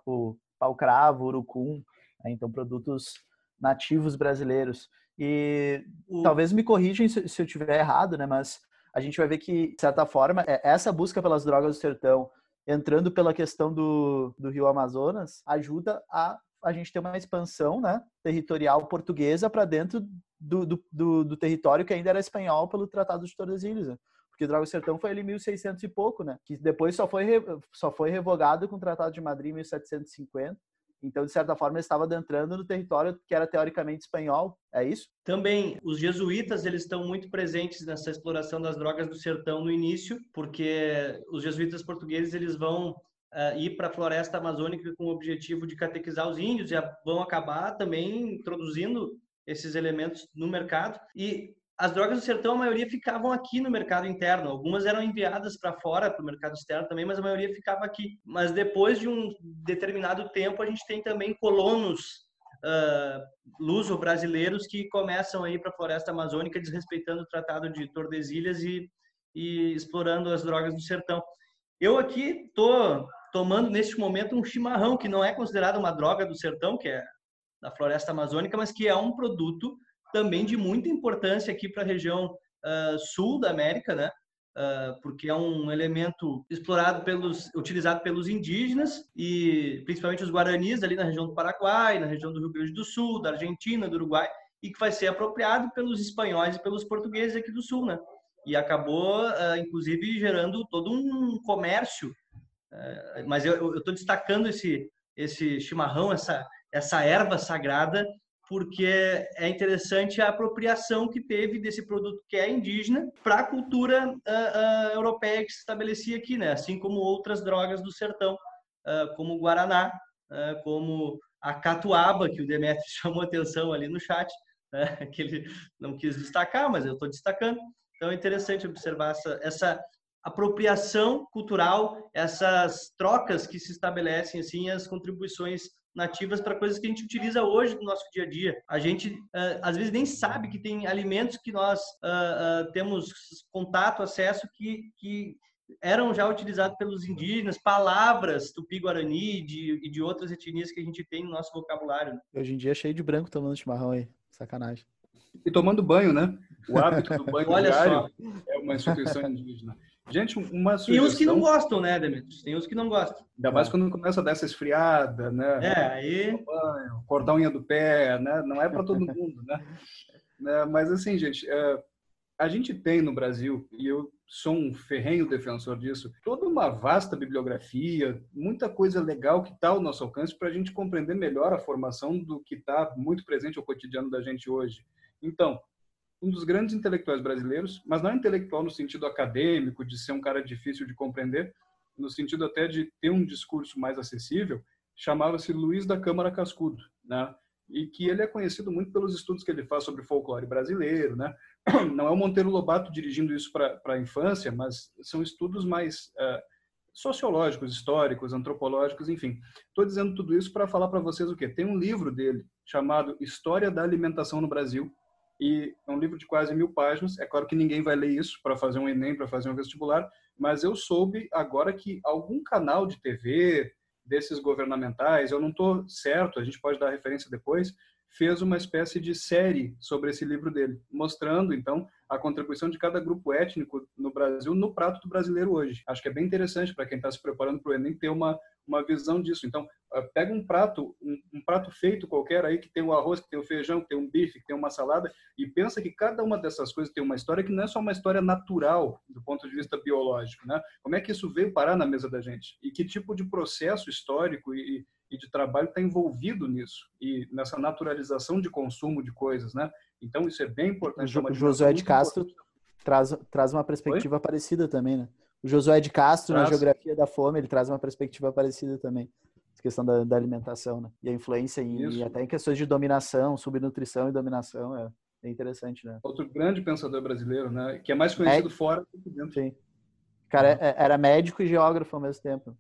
pau cravo, urucum, né, então produtos nativos brasileiros. E o... talvez me corrijam se, se eu estiver errado, né, mas a gente vai ver que de certa forma é, essa busca pelas drogas do sertão entrando pela questão do, do Rio Amazonas ajuda a a gente ter uma expansão né, territorial portuguesa para dentro do, do, do, do, território que ainda era espanhol pelo Tratado de Tordesilhas. Né? Porque Droga Sertão foi ali em 1600 e pouco, né? Que depois só foi, só foi revogado com o Tratado de Madrid em 1750 Então, de certa forma, estava adentrando no território que era teoricamente espanhol, é isso? Também, os jesuítas, eles estão muito presentes nessa exploração das drogas do sertão no início, porque os jesuítas portugueses, eles vão uh, ir para a floresta amazônica com o objetivo de catequizar os índios e vão acabar também introduzindo esses elementos no mercado. E as drogas do sertão, a maioria ficavam aqui no mercado interno. Algumas eram enviadas para fora, para o mercado externo também, mas a maioria ficava aqui. Mas depois de um determinado tempo, a gente tem também colonos uh, luso-brasileiros que começam aí para a floresta amazônica, desrespeitando o Tratado de Tordesilhas e, e explorando as drogas do sertão. Eu aqui tô tomando neste momento um chimarrão que não é considerado uma droga do sertão, que é da floresta amazônica, mas que é um produto também de muita importância aqui para a região uh, sul da América, né? Uh, porque é um elemento explorado pelos, utilizado pelos indígenas e principalmente os guaranis ali na região do Paraguai, na região do Rio Grande do Sul, da Argentina, do Uruguai, e que vai ser apropriado pelos espanhóis e pelos portugueses aqui do Sul, né? E acabou, uh, inclusive, gerando todo um comércio. Uh, mas eu estou destacando esse esse chimarrão, essa essa erva sagrada porque é interessante a apropriação que teve desse produto que é indígena para a cultura uh, uh, europeia que se estabelecia aqui, né? Assim como outras drogas do sertão, uh, como o guaraná, como a catuaba que o Demetrio chamou atenção ali no chat, que ele não quis destacar, mas eu estou destacando. Então é interessante observar essa, essa apropriação cultural, essas trocas que se estabelecem assim, as contribuições nativas para coisas que a gente utiliza hoje no nosso dia a dia. A gente uh, às vezes nem sabe que tem alimentos que nós uh, uh, temos contato, acesso que, que eram já utilizados pelos indígenas, palavras tupi-guarani e de, de outras etnias que a gente tem no nosso vocabulário. Hoje em dia é cheio de branco tomando chimarrão aí, sacanagem. E tomando banho, né? O hábito do banho Olha diário só. é uma instituição indígena. Gente, uma sugestão... Tem uns que não gostam, né, Demetrius? Tem uns que não gostam. Ainda mais quando começa a dar essa esfriada, né? É, aí... Cortar a unha do pé, né? Não é para todo mundo, né? É, mas assim, gente, é, a gente tem no Brasil, e eu sou um ferrenho defensor disso, toda uma vasta bibliografia, muita coisa legal que está ao nosso alcance para a gente compreender melhor a formação do que está muito presente no cotidiano da gente hoje. Então, um dos grandes intelectuais brasileiros, mas não intelectual no sentido acadêmico, de ser um cara difícil de compreender, no sentido até de ter um discurso mais acessível, chamava-se Luiz da Câmara Cascudo, né? E que ele é conhecido muito pelos estudos que ele faz sobre folclore brasileiro, né? Não é o Monteiro Lobato dirigindo isso para a infância, mas são estudos mais uh, sociológicos, históricos, antropológicos, enfim. Estou dizendo tudo isso para falar para vocês o quê? Tem um livro dele chamado História da Alimentação no Brasil, e é um livro de quase mil páginas. É claro que ninguém vai ler isso para fazer um Enem, para fazer um vestibular, mas eu soube agora que algum canal de TV desses governamentais, eu não estou certo, a gente pode dar referência depois, fez uma espécie de série sobre esse livro dele, mostrando então a contribuição de cada grupo étnico no Brasil no prato do brasileiro hoje. Acho que é bem interessante para quem está se preparando para o Enem ter uma uma visão disso. Então, ah, pega um prato, um, um, prato feito qualquer aí que tem o arroz, que tem o feijão, que tem um bife, que tem uma salada, e pensa que cada uma dessas coisas tem uma história que não é só uma história natural do ponto de vista biológico, né? Como é que isso veio parar na mesa da gente? E que tipo de processo histórico e, e de trabalho está envolvido nisso e nessa naturalização de consumo de coisas, né? Então isso é bem importante. O Josué de Castro traz traz uma perspectiva Oi? parecida também, né? O Josué de Castro, traz. na Geografia da Fome, ele traz uma perspectiva parecida também. A questão da, da alimentação, né? E a influência em, e até em questões de dominação, subnutrição e dominação, é, é interessante, né? Outro grande pensador brasileiro, né? Que é mais conhecido é... fora do que dentro. Sim. cara é, era médico e geógrafo ao mesmo tempo.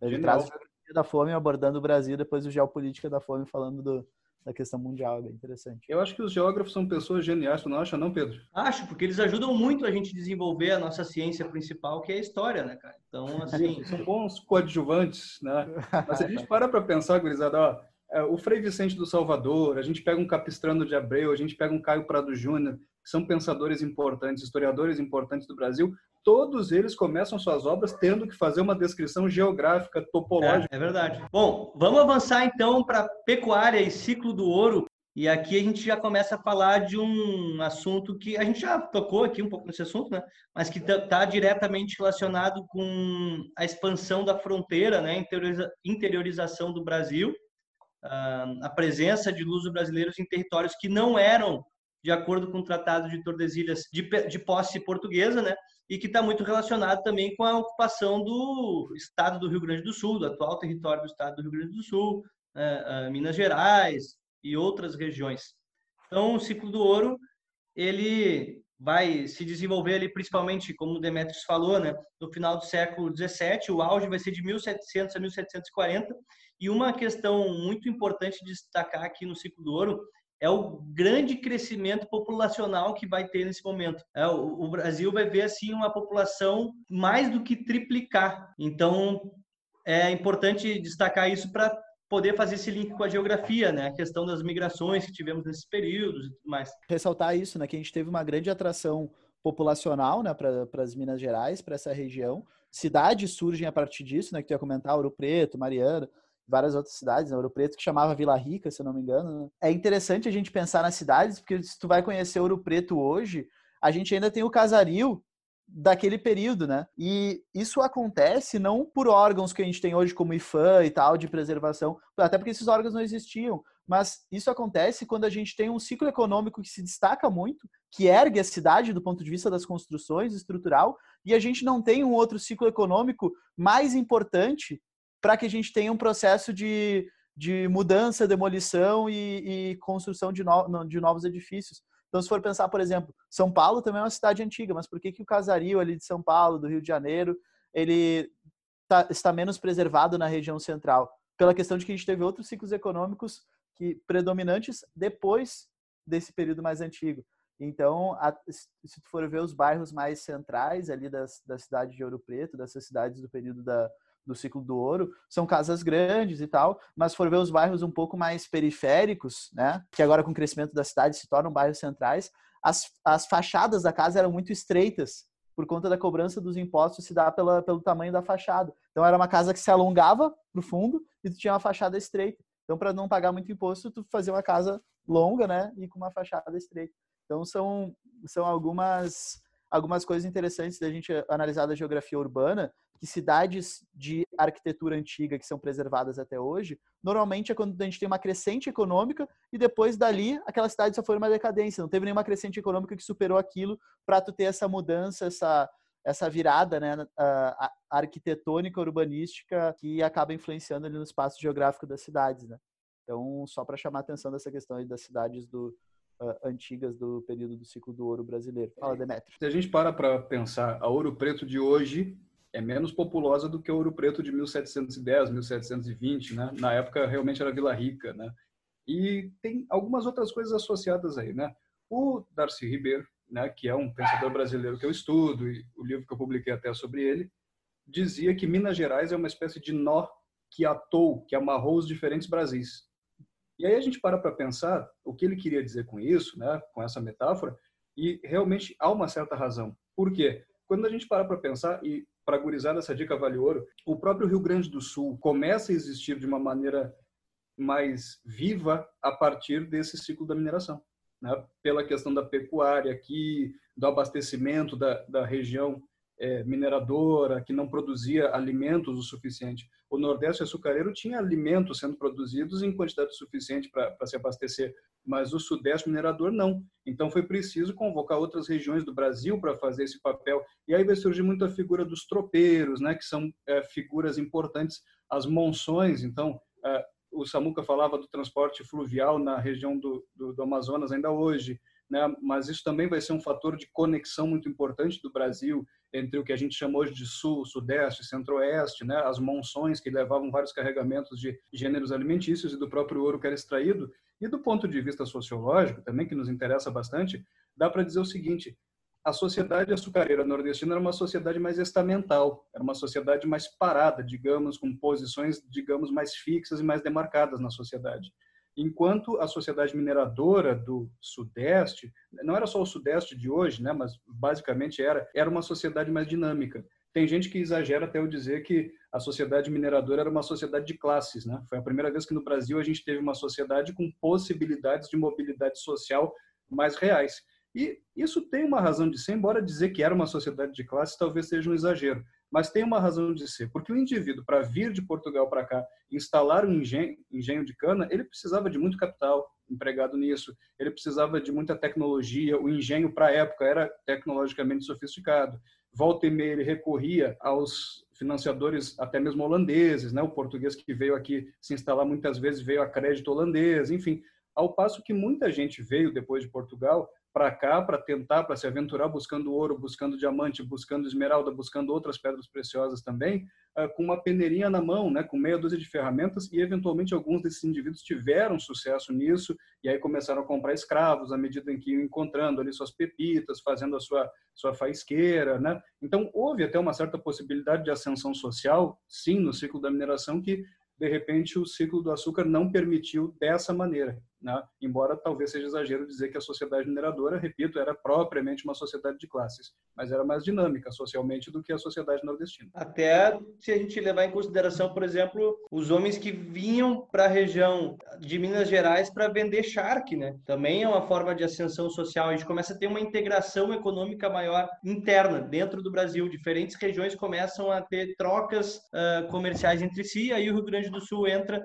Ele Genial. traz a geografia da fome abordando o Brasil, depois o geopolítica da fome falando do, da questão mundial, é interessante. Eu acho que os geógrafos são pessoas geniais, tu não acha não, Pedro? Acho, porque eles ajudam muito a gente desenvolver a nossa ciência principal, que é a história, né, cara? Então, assim... são bons coadjuvantes, né? Mas se a gente para para pensar, gurizada, ó, é, o Frei Vicente do Salvador, a gente pega um Capistrano de Abreu, a gente pega um Caio Prado Júnior, que são pensadores importantes, historiadores importantes do Brasil, todos eles começam suas obras tendo que fazer uma descrição geográfica, topológica. É, é verdade. Bom, vamos avançar então para pecuária e ciclo do ouro. E aqui a gente já começa a falar de um assunto que a gente já tocou aqui um pouco nesse assunto, né? Mas que está tá diretamente relacionado com a expansão da fronteira, né? Interiorização do Brasil a presença de luso-brasileiros em territórios que não eram de acordo com o Tratado de Tordesilhas de, de posse portuguesa, né? E que está muito relacionado também com a ocupação do Estado do Rio Grande do Sul, do atual território do Estado do Rio Grande do Sul, uh, uh, Minas Gerais e outras regiões. Então, o ciclo do ouro ele vai se desenvolver ali principalmente, como o Demetrius falou, né, no final do século 17, o auge vai ser de 1700 a 1740, e uma questão muito importante de destacar aqui no ciclo do ouro é o grande crescimento populacional que vai ter nesse momento. É, o, o Brasil vai ver assim uma população mais do que triplicar. Então é importante destacar isso para poder fazer esse link com a geografia, né? A questão das migrações que tivemos nesses períodos e tudo mais. Ressaltar isso, né? Que a gente teve uma grande atração populacional, né? Para as Minas Gerais, para essa região. Cidades surgem a partir disso, né? Que tu ia comentar, Ouro Preto, Mariana, várias outras cidades, né? Ouro Preto, que chamava Vila Rica, se eu não me engano. Né? É interessante a gente pensar nas cidades, porque se tu vai conhecer Ouro Preto hoje, a gente ainda tem o casario daquele período, né? E isso acontece não por órgãos que a gente tem hoje como IFAM e tal de preservação, até porque esses órgãos não existiam, mas isso acontece quando a gente tem um ciclo econômico que se destaca muito, que ergue a cidade do ponto de vista das construções estrutural, e a gente não tem um outro ciclo econômico mais importante para que a gente tenha um processo de, de mudança, demolição e, e construção de, no, de novos edifícios. Então, se for pensar, por exemplo, São Paulo também é uma cidade antiga, mas por que, que o casario ali de São Paulo, do Rio de Janeiro, ele tá, está menos preservado na região central? Pela questão de que a gente teve outros ciclos econômicos que predominantes depois desse período mais antigo. Então, a, se tu for ver os bairros mais centrais ali das, da cidade de Ouro Preto, dessas cidades do período da, do ciclo do ouro, são casas grandes e tal, mas for ver os bairros um pouco mais periféricos, né, que agora com o crescimento da cidade se tornam bairros centrais, as, as fachadas da casa eram muito estreitas, por conta da cobrança dos impostos se dá pela, pelo tamanho da fachada. Então era uma casa que se alongava para o fundo e tinha uma fachada estreita. Então para não pagar muito imposto, tu fazia uma casa longa, né, e com uma fachada estreita. Então são são algumas algumas coisas interessantes da gente analisar da geografia urbana, que cidades de arquitetura antiga que são preservadas até hoje, normalmente é quando a gente tem uma crescente econômica e depois dali aquela cidade só foi uma decadência, não teve nenhuma crescente econômica que superou aquilo para tu ter essa mudança, essa essa virada né, a, arquitetônica urbanística que acaba influenciando ali no espaço geográfico das cidades, né? Então, só para chamar a atenção dessa questão das cidades do, uh, antigas do período do ciclo do ouro brasileiro. Fala, Demetrio. Se a gente para para pensar, a Ouro Preto de hoje é menos populosa do que o Ouro Preto de 1710, 1720, né? Na época realmente era Vila Rica, né? E tem algumas outras coisas associadas aí, né? O Darcy Ribeiro, né, que é um pensador brasileiro que eu estudo e o livro que eu publiquei até sobre ele, dizia que Minas Gerais é uma espécie de nó que atou, que amarrou os diferentes Brasis. E aí a gente para para pensar o que ele queria dizer com isso, né, com essa metáfora, e realmente há uma certa razão. Por quê? Quando a gente para para pensar, e para gurizar essa dica vale ouro, o próprio Rio Grande do Sul começa a existir de uma maneira mais viva a partir desse ciclo da mineração. Né? Pela questão da pecuária aqui, do abastecimento da, da região é, mineradora, que não produzia alimentos o suficiente. O Nordeste açucareiro tinha alimentos sendo produzidos em quantidade suficiente para se abastecer, mas o Sudeste minerador não. Então foi preciso convocar outras regiões do Brasil para fazer esse papel. E aí vai surgir muito a figura dos tropeiros, né, que são é, figuras importantes, as monções. Então, é, o Samuca falava do transporte fluvial na região do, do, do Amazonas ainda hoje né? mas isso também vai ser um fator de conexão muito importante do Brasil entre o que a gente chama hoje de sul, sudeste, centro-oeste, né? as monções que levavam vários carregamentos de gêneros alimentícios e do próprio ouro que era extraído. E do ponto de vista sociológico, também que nos interessa bastante, dá para dizer o seguinte, a sociedade açucareira nordestina era uma sociedade mais estamental, era uma sociedade mais parada, digamos, com posições, digamos, mais fixas e mais demarcadas na sociedade enquanto a sociedade mineradora do Sudeste, não era só o Sudeste de hoje, né, mas basicamente era, era uma sociedade mais dinâmica. Tem gente que exagera até eu dizer que a sociedade mineradora era uma sociedade de classes, né? Foi a primeira vez que no Brasil a gente teve uma sociedade com possibilidades de mobilidade social mais reais. E isso tem uma razão de ser, embora dizer que era uma sociedade de classes talvez seja um exagero. mas tem uma razão de ser, porque o indivíduo, para vir de Portugal para cá, instalar um engenho, engenho de cana, ele precisava de muito capital empregado nisso, ele precisava de muita tecnologia, o engenho para a época era tecnologicamente sofisticado. Volta e meia ele recorria aos financiadores até mesmo holandeses, né? O português que veio aqui se instalar muitas vezes veio a crédito holandês, enfim. Ao passo que muita gente veio depois de Portugal para cá para tentar, para se aventurar buscando ouro, buscando diamante, buscando esmeralda, buscando outras pedras preciosas também, uh, com uma peneirinha na mão, né, com meia dúzia de ferramentas e eventualmente alguns desses indivíduos tiveram sucesso nisso e aí começaram a comprar escravos à medida em que iam encontrando ali suas pepitas, fazendo a sua sua faisqueira, né? Então houve até uma certa possibilidade de ascensão social, sim, no ciclo da mineração que de repente o ciclo do açúcar não permitiu dessa maneira. Né? Embora talvez seja exagero dizer que a sociedade mineradora, repito, era propriamente uma sociedade de classes, mas era mais dinâmica socialmente do que a sociedade nordestina. Até se a gente levar em consideração, por exemplo, os homens que vinham para a região de Minas Gerais para vender charque, né? Também é uma forma de ascensão social. A gente começa a ter uma integração econômica maior interna dentro do Brasil. Diferentes regiões começam a ter trocas uh, comerciais entre si. Aí o Rio Grande do Sul entra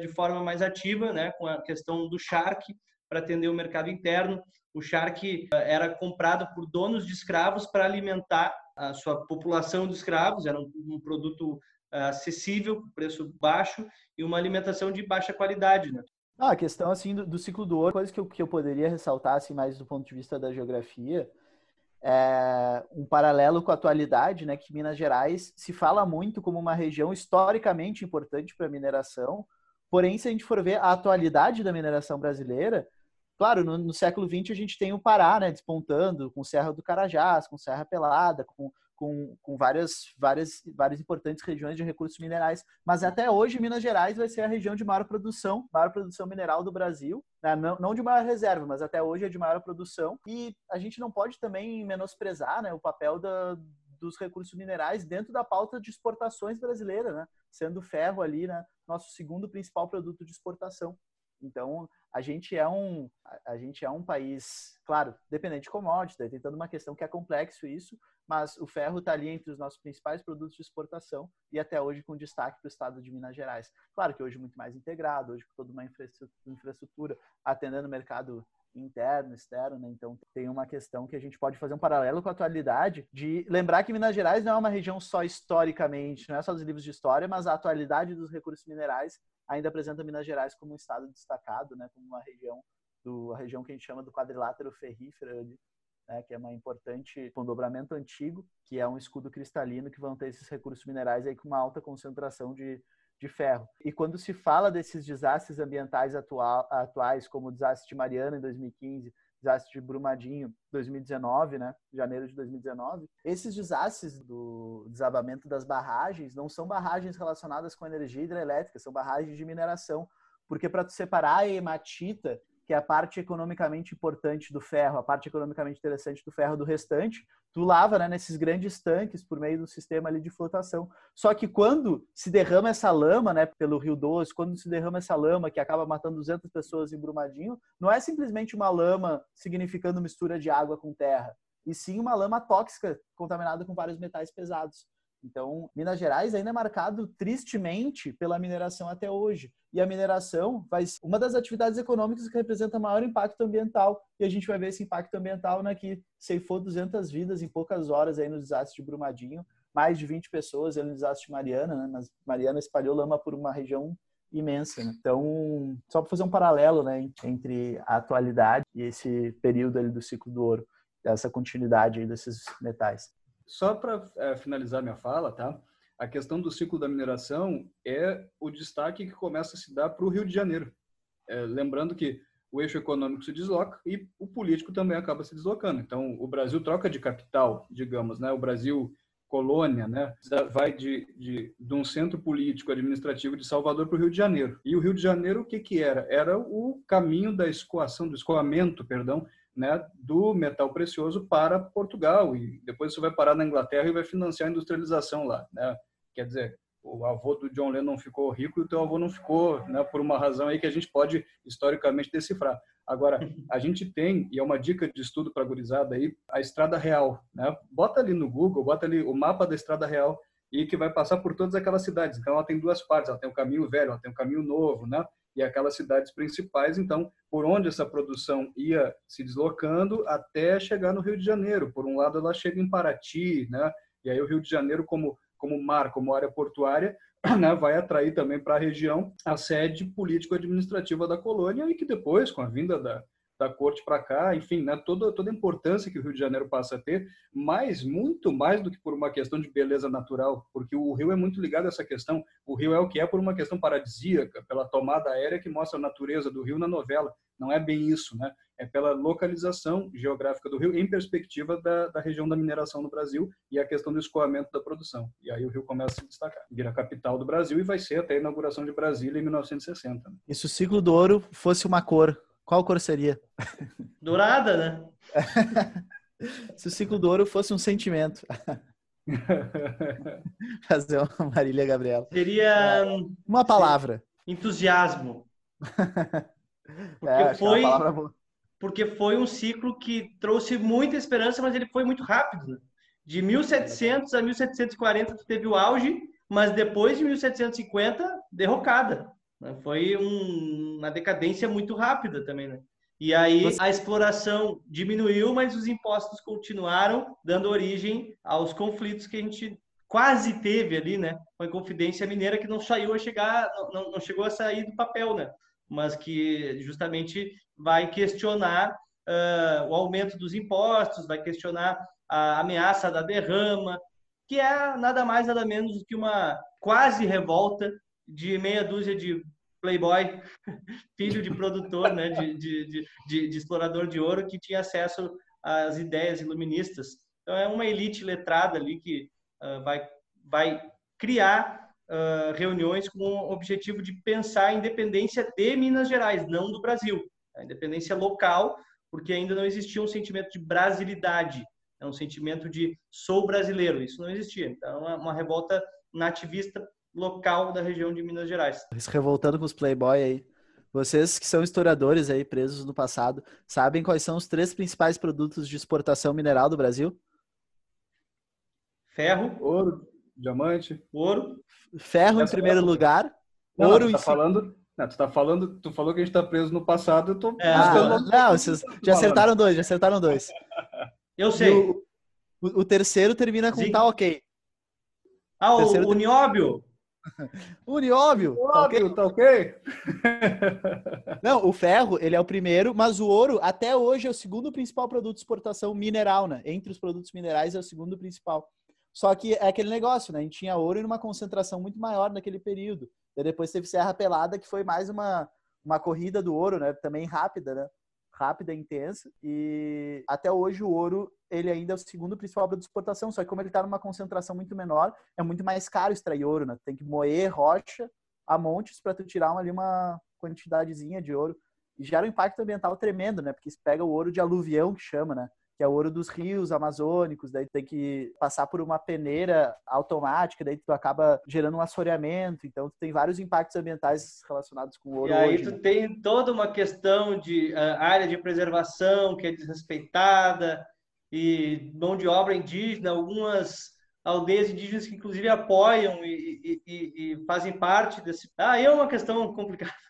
de forma mais ativa, né, com a questão do Shark para atender o mercado interno. O Shark eh, era comprado por donos de escravos para alimentar a sua população de escravos, era um, produto eh, acessível, preço baixo e uma alimentação de baixa qualidade, né? Ah, a questão assim do, do, ciclo do ouro, coisa que eu, que eu poderia ressaltar assim mais do ponto de vista da geografia, é um paralelo com a atualidade, né, que Minas Gerais se fala muito como uma região historicamente importante para mineração, Porém, se a gente for ver a atualidade da mineração brasileira, claro, no, no século XX a gente tem o Pará, né, despontando, com Serra do Carajás, com Serra Pelada, com, com, com várias, várias, várias importantes regiões de recursos minerais. Mas até hoje, Minas Gerais vai ser a região de maior produção, maior produção mineral do Brasil. Né? Não, não de maior reserva, mas até hoje é de maior produção. E a gente não pode também menosprezar né, o papel da, dos recursos minerais dentro da pauta de exportações brasileira, né? Sendo ferro ali, né? Nosso segundo principal produto de exportação. Então, a gente é um, a gente é um país, claro, dependente de commodity, tem toda uma questão que é complexo isso, mas o ferro está ali entre os nossos principais produtos de exportação e até hoje com destaque para o estado de Minas Gerais. Claro que hoje muito mais integrado, hoje com toda uma infraestrutura atendendo o mercado interno, externo, né? Então tem uma questão que a gente pode fazer um paralelo com a atualidade de lembrar que Minas Gerais não é uma região só historicamente, não é só dos livros de história, mas a atualidade dos recursos minerais ainda apresenta Minas Gerais como um estado destacado, né? Como uma região do a região que a gente chama do quadrilátero ferrífero, né, que é uma importante um dobramento antigo, que é um escudo cristalino que vão ter esses recursos minerais aí com uma alta concentração de de ferro. E quando se fala desses desastres ambientais atuais, como o desastre de Mariana em 2015, desastre de Brumadinho 2019, né, janeiro de 2019, esses desastres do desabamento das barragens não são barragens relacionadas com energia hidrelétrica, são barragens de mineração, porque para separar a hematita que é a parte economicamente importante do ferro, a parte economicamente interessante do ferro do restante, tu lava né, nesses grandes tanques por meio do sistema ali de flotação. Só que quando se derrama essa lama, né, pelo Rio Doce, quando se derrama essa lama que acaba matando 200 pessoas em Brumadinho, não é simplesmente uma lama significando mistura de água com terra, e sim uma lama tóxica contaminada com vários metais pesados. Então, Minas Gerais ainda é marcado tristemente pela mineração até hoje. E a mineração vai uma das atividades econômicas que representa maior impacto ambiental. E a gente vai ver esse impacto ambiental né, que ceifou 200 vidas em poucas horas aí no desastre de Brumadinho, mais de 20 pessoas no desastre de Mariana, né? Mas Mariana espalhou lama por uma região imensa. Né? Então, só para fazer um paralelo né, entre a atualidade e esse período ali do ciclo do ouro, essa continuidade aí desses metais. Só para é, finalizar minha fala, tá? A questão do ciclo da mineração é o destaque que começa a se dar para o Rio de Janeiro. É, lembrando que o eixo econômico se desloca e o político também acaba se deslocando. Então, o Brasil troca de capital, digamos, né? O Brasil colônia, né? Vai de, de, de um centro político administrativo de Salvador para o Rio de Janeiro. E o Rio de Janeiro, o que que era? Era o caminho da escoação, do escoamento, perdão, né, do metal precioso para Portugal e depois você vai parar na Inglaterra e vai financiar a industrialização lá, né? Quer dizer, o avô do John Lennon ficou rico e o teu avô não ficou, né, por uma razão aí que a gente pode historicamente decifrar. Agora, a gente tem, e é uma dica de estudo para a gurizada aí, a Estrada Real. Né? Bota ali no Google, bota ali o mapa da Estrada Real e que vai passar por todas aquelas cidades. Então, ela tem duas partes, ela tem o caminho velho, ela tem o caminho novo, né? E aquelas cidades principais, então, por onde essa produção ia se deslocando até chegar no Rio de Janeiro. Por um lado, ela chega em Paraty, né? E aí o Rio de Janeiro, como, como mar, como área portuária, né, vai atrair também para a região a sede político-administrativa da colônia e que depois, com a vinda da, da corte para cá, enfim, né, toda, toda a importância que o Rio de Janeiro passa a ter, mas muito mais do que por uma questão de beleza natural, porque o Rio é muito ligado a essa questão. O Rio é o que é por uma questão paradisíaca, pela tomada aérea que mostra a natureza do Rio na novela. Não é bem isso, né? É pela localização geográfica do Rio em perspectiva da, da região da mineração no Brasil e a questão do escoamento da produção. E aí o Rio começa a se destacar. Vira a capital do Brasil e vai ser até a inauguração de Brasília em 1960. Né? E se o ciclo do ouro fosse uma cor, qual cor seria? Dourada, né? Se o ciclo do ouro fosse um sentimento. Fazer uma Marília Gabriela. Seria. Uma palavra. Entusiasmo. Porque, é, foi, porque foi um ciclo que trouxe muita esperança, mas ele foi muito rápido. Né? De 1700 a 1740 teve o auge, mas depois de 1750, derrocada. Né? Foi um, uma decadência muito rápida também, né? E aí a exploração diminuiu, mas os impostos continuaram, dando origem aos conflitos que a gente quase teve ali, né? Com a Confidência Mineira que não saiu a chegar, não, não chegou a sair do papel, né? Mas que justamente vai questionar uh, o aumento dos impostos, vai questionar a ameaça da derrama, que é nada mais nada menos do que uma quase revolta de meia dúzia de playboy, filho de produtor, né, de, de, de, de, explorador de ouro, que tinha acesso às ideias iluministas. Então, é uma elite letrada ali que uh, vai, vai criar uh, reuniões com o objetivo de pensar a independência de Minas Gerais, não do Brasil. A independência local, porque ainda não existia um sentimento de brasilidade, é um sentimento de sou brasileiro. Isso não existia. Então, é uma revolta nativista local da região de Minas Gerais. Se revoltando com os playboy aí. Vocês que são historiadores aí, presos no passado, sabem quais são os três principais produtos de exportação mineral do Brasil? Ferro. Ouro. Diamante. Ouro. Ferro em primeiro é lugar. Não, ouro não, tá em falando... Não, tu tá falando, tu falou que a gente tá preso no passado, eu tô é, ah, Não, vocês já acertaram dois, já acertaram dois. Eu sei. O, o, o, terceiro termina com Sim. tá ok. Ah, o, o. O nióbio. Tá ok? Tá? Não, o ferro, ele é o primeiro, mas o ouro, até hoje, é o segundo principal produto de exportação mineral, né? Entre os produtos minerais, é o segundo principal. Só que é aquele negócio, né? A gente tinha ouro em uma concentração muito maior naquele período. E depois teve Serra Pelada, que foi mais uma, uma corrida do ouro, né? Também rápida, né? Rápida intensa. E até hoje o ouro, ele ainda é o segundo principal produto de exportação, só que como ele está numa concentração muito menor, é muito mais caro extrair ouro, né? Tem que moer rocha a montes para tu tirar uma, ali uma quantidadezinha de ouro. E gera um impacto ambiental tremendo, né? Porque se pega o ouro de aluvião, que chama, né? Que é o ouro dos rios amazônicos, daí tem que passar por uma peneira automática, daí tu acaba gerando um assoreamento, então tu tem vários impactos ambientais relacionados com o ouro. E aí hoje, tu né? tem toda uma questão de uh, área de preservação que é desrespeitada e mão de obra indígena, algumas aldeias indígenas que inclusive apoiam e, e, e fazem parte desse. Ah, é uma questão complicada.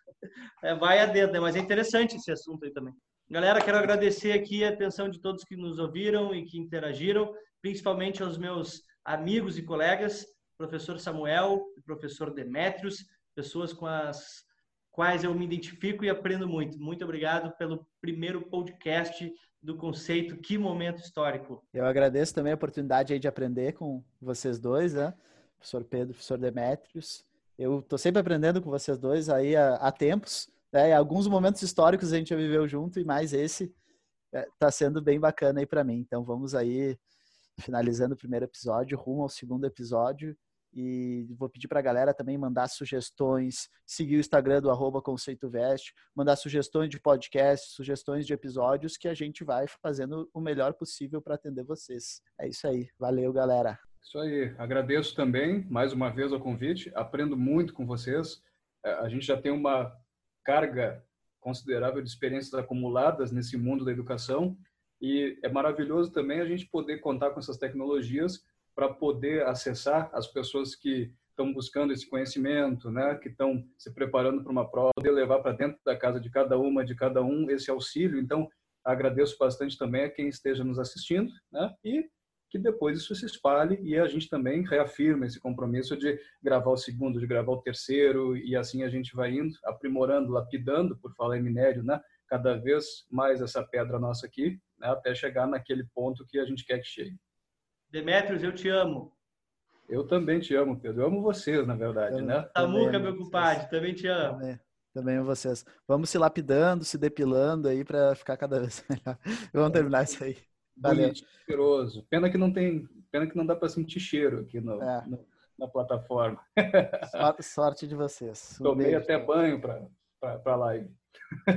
É, vai a dedo, né? mas é interessante esse assunto aí também. Galera, quero agradecer aqui a atenção de todos que nos ouviram e que interagiram, principalmente aos meus amigos e colegas, professor Samuel e professor Demétrios, pessoas com as quais eu me identifico e aprendo muito. Muito obrigado pelo primeiro podcast do conceito Que Momento Histórico. Eu agradeço também a oportunidade de aprender com vocês dois, né? Professor Pedro, professor Demétrios. Eu estou sempre aprendendo com vocês dois aí há, há tempos. Né? Alguns momentos históricos a gente já viveu junto e mais esse está é, sendo bem bacana aí para mim. Então vamos aí finalizando o primeiro episódio, rumo ao segundo episódio. E vou pedir para a galera também mandar sugestões, seguir o Instagram do arroba Conceito Veste, mandar sugestões de podcast, sugestões de episódios que a gente vai fazendo o melhor possível para atender vocês. É isso aí. Valeu, galera. Isso aí. Agradeço também, mais uma vez, o convite. Aprendo muito com vocês. É, a gente já tem uma carga considerável de experiências acumuladas nesse mundo da educação. E é maravilhoso também a gente poder contar com essas tecnologias para poder acessar as pessoas que estão buscando esse conhecimento, né, que estão se preparando para uma prova, poder levar para dentro da casa de cada uma, de cada um, esse auxílio. Então, agradeço bastante também a quem esteja nos assistindo, né, e que depois isso se espalhe e a gente também reafirma esse compromisso de gravar o segundo, de gravar o terceiro e assim a gente vai indo, aprimorando, lapidando, por falar em minério, né, cada vez mais essa pedra nossa aqui, né, até chegar naquele ponto que a gente quer que chegue. Demetrios, eu te amo. Eu também te amo, Pedro. Eu amo vocês, na verdade, eu, né? Tamuca, meu compadre, também te amo. Também, também amo vocês. Vamos se lapidando, se depilando aí para ficar cada vez melhor. Vamos terminar isso aí. Valeu. cheiroso. Pena que não tem, pena que não dá para sentir cheiro aqui no, é. no, na plataforma. Sorte de vocês. Um Tomei beijo. até banho para para live.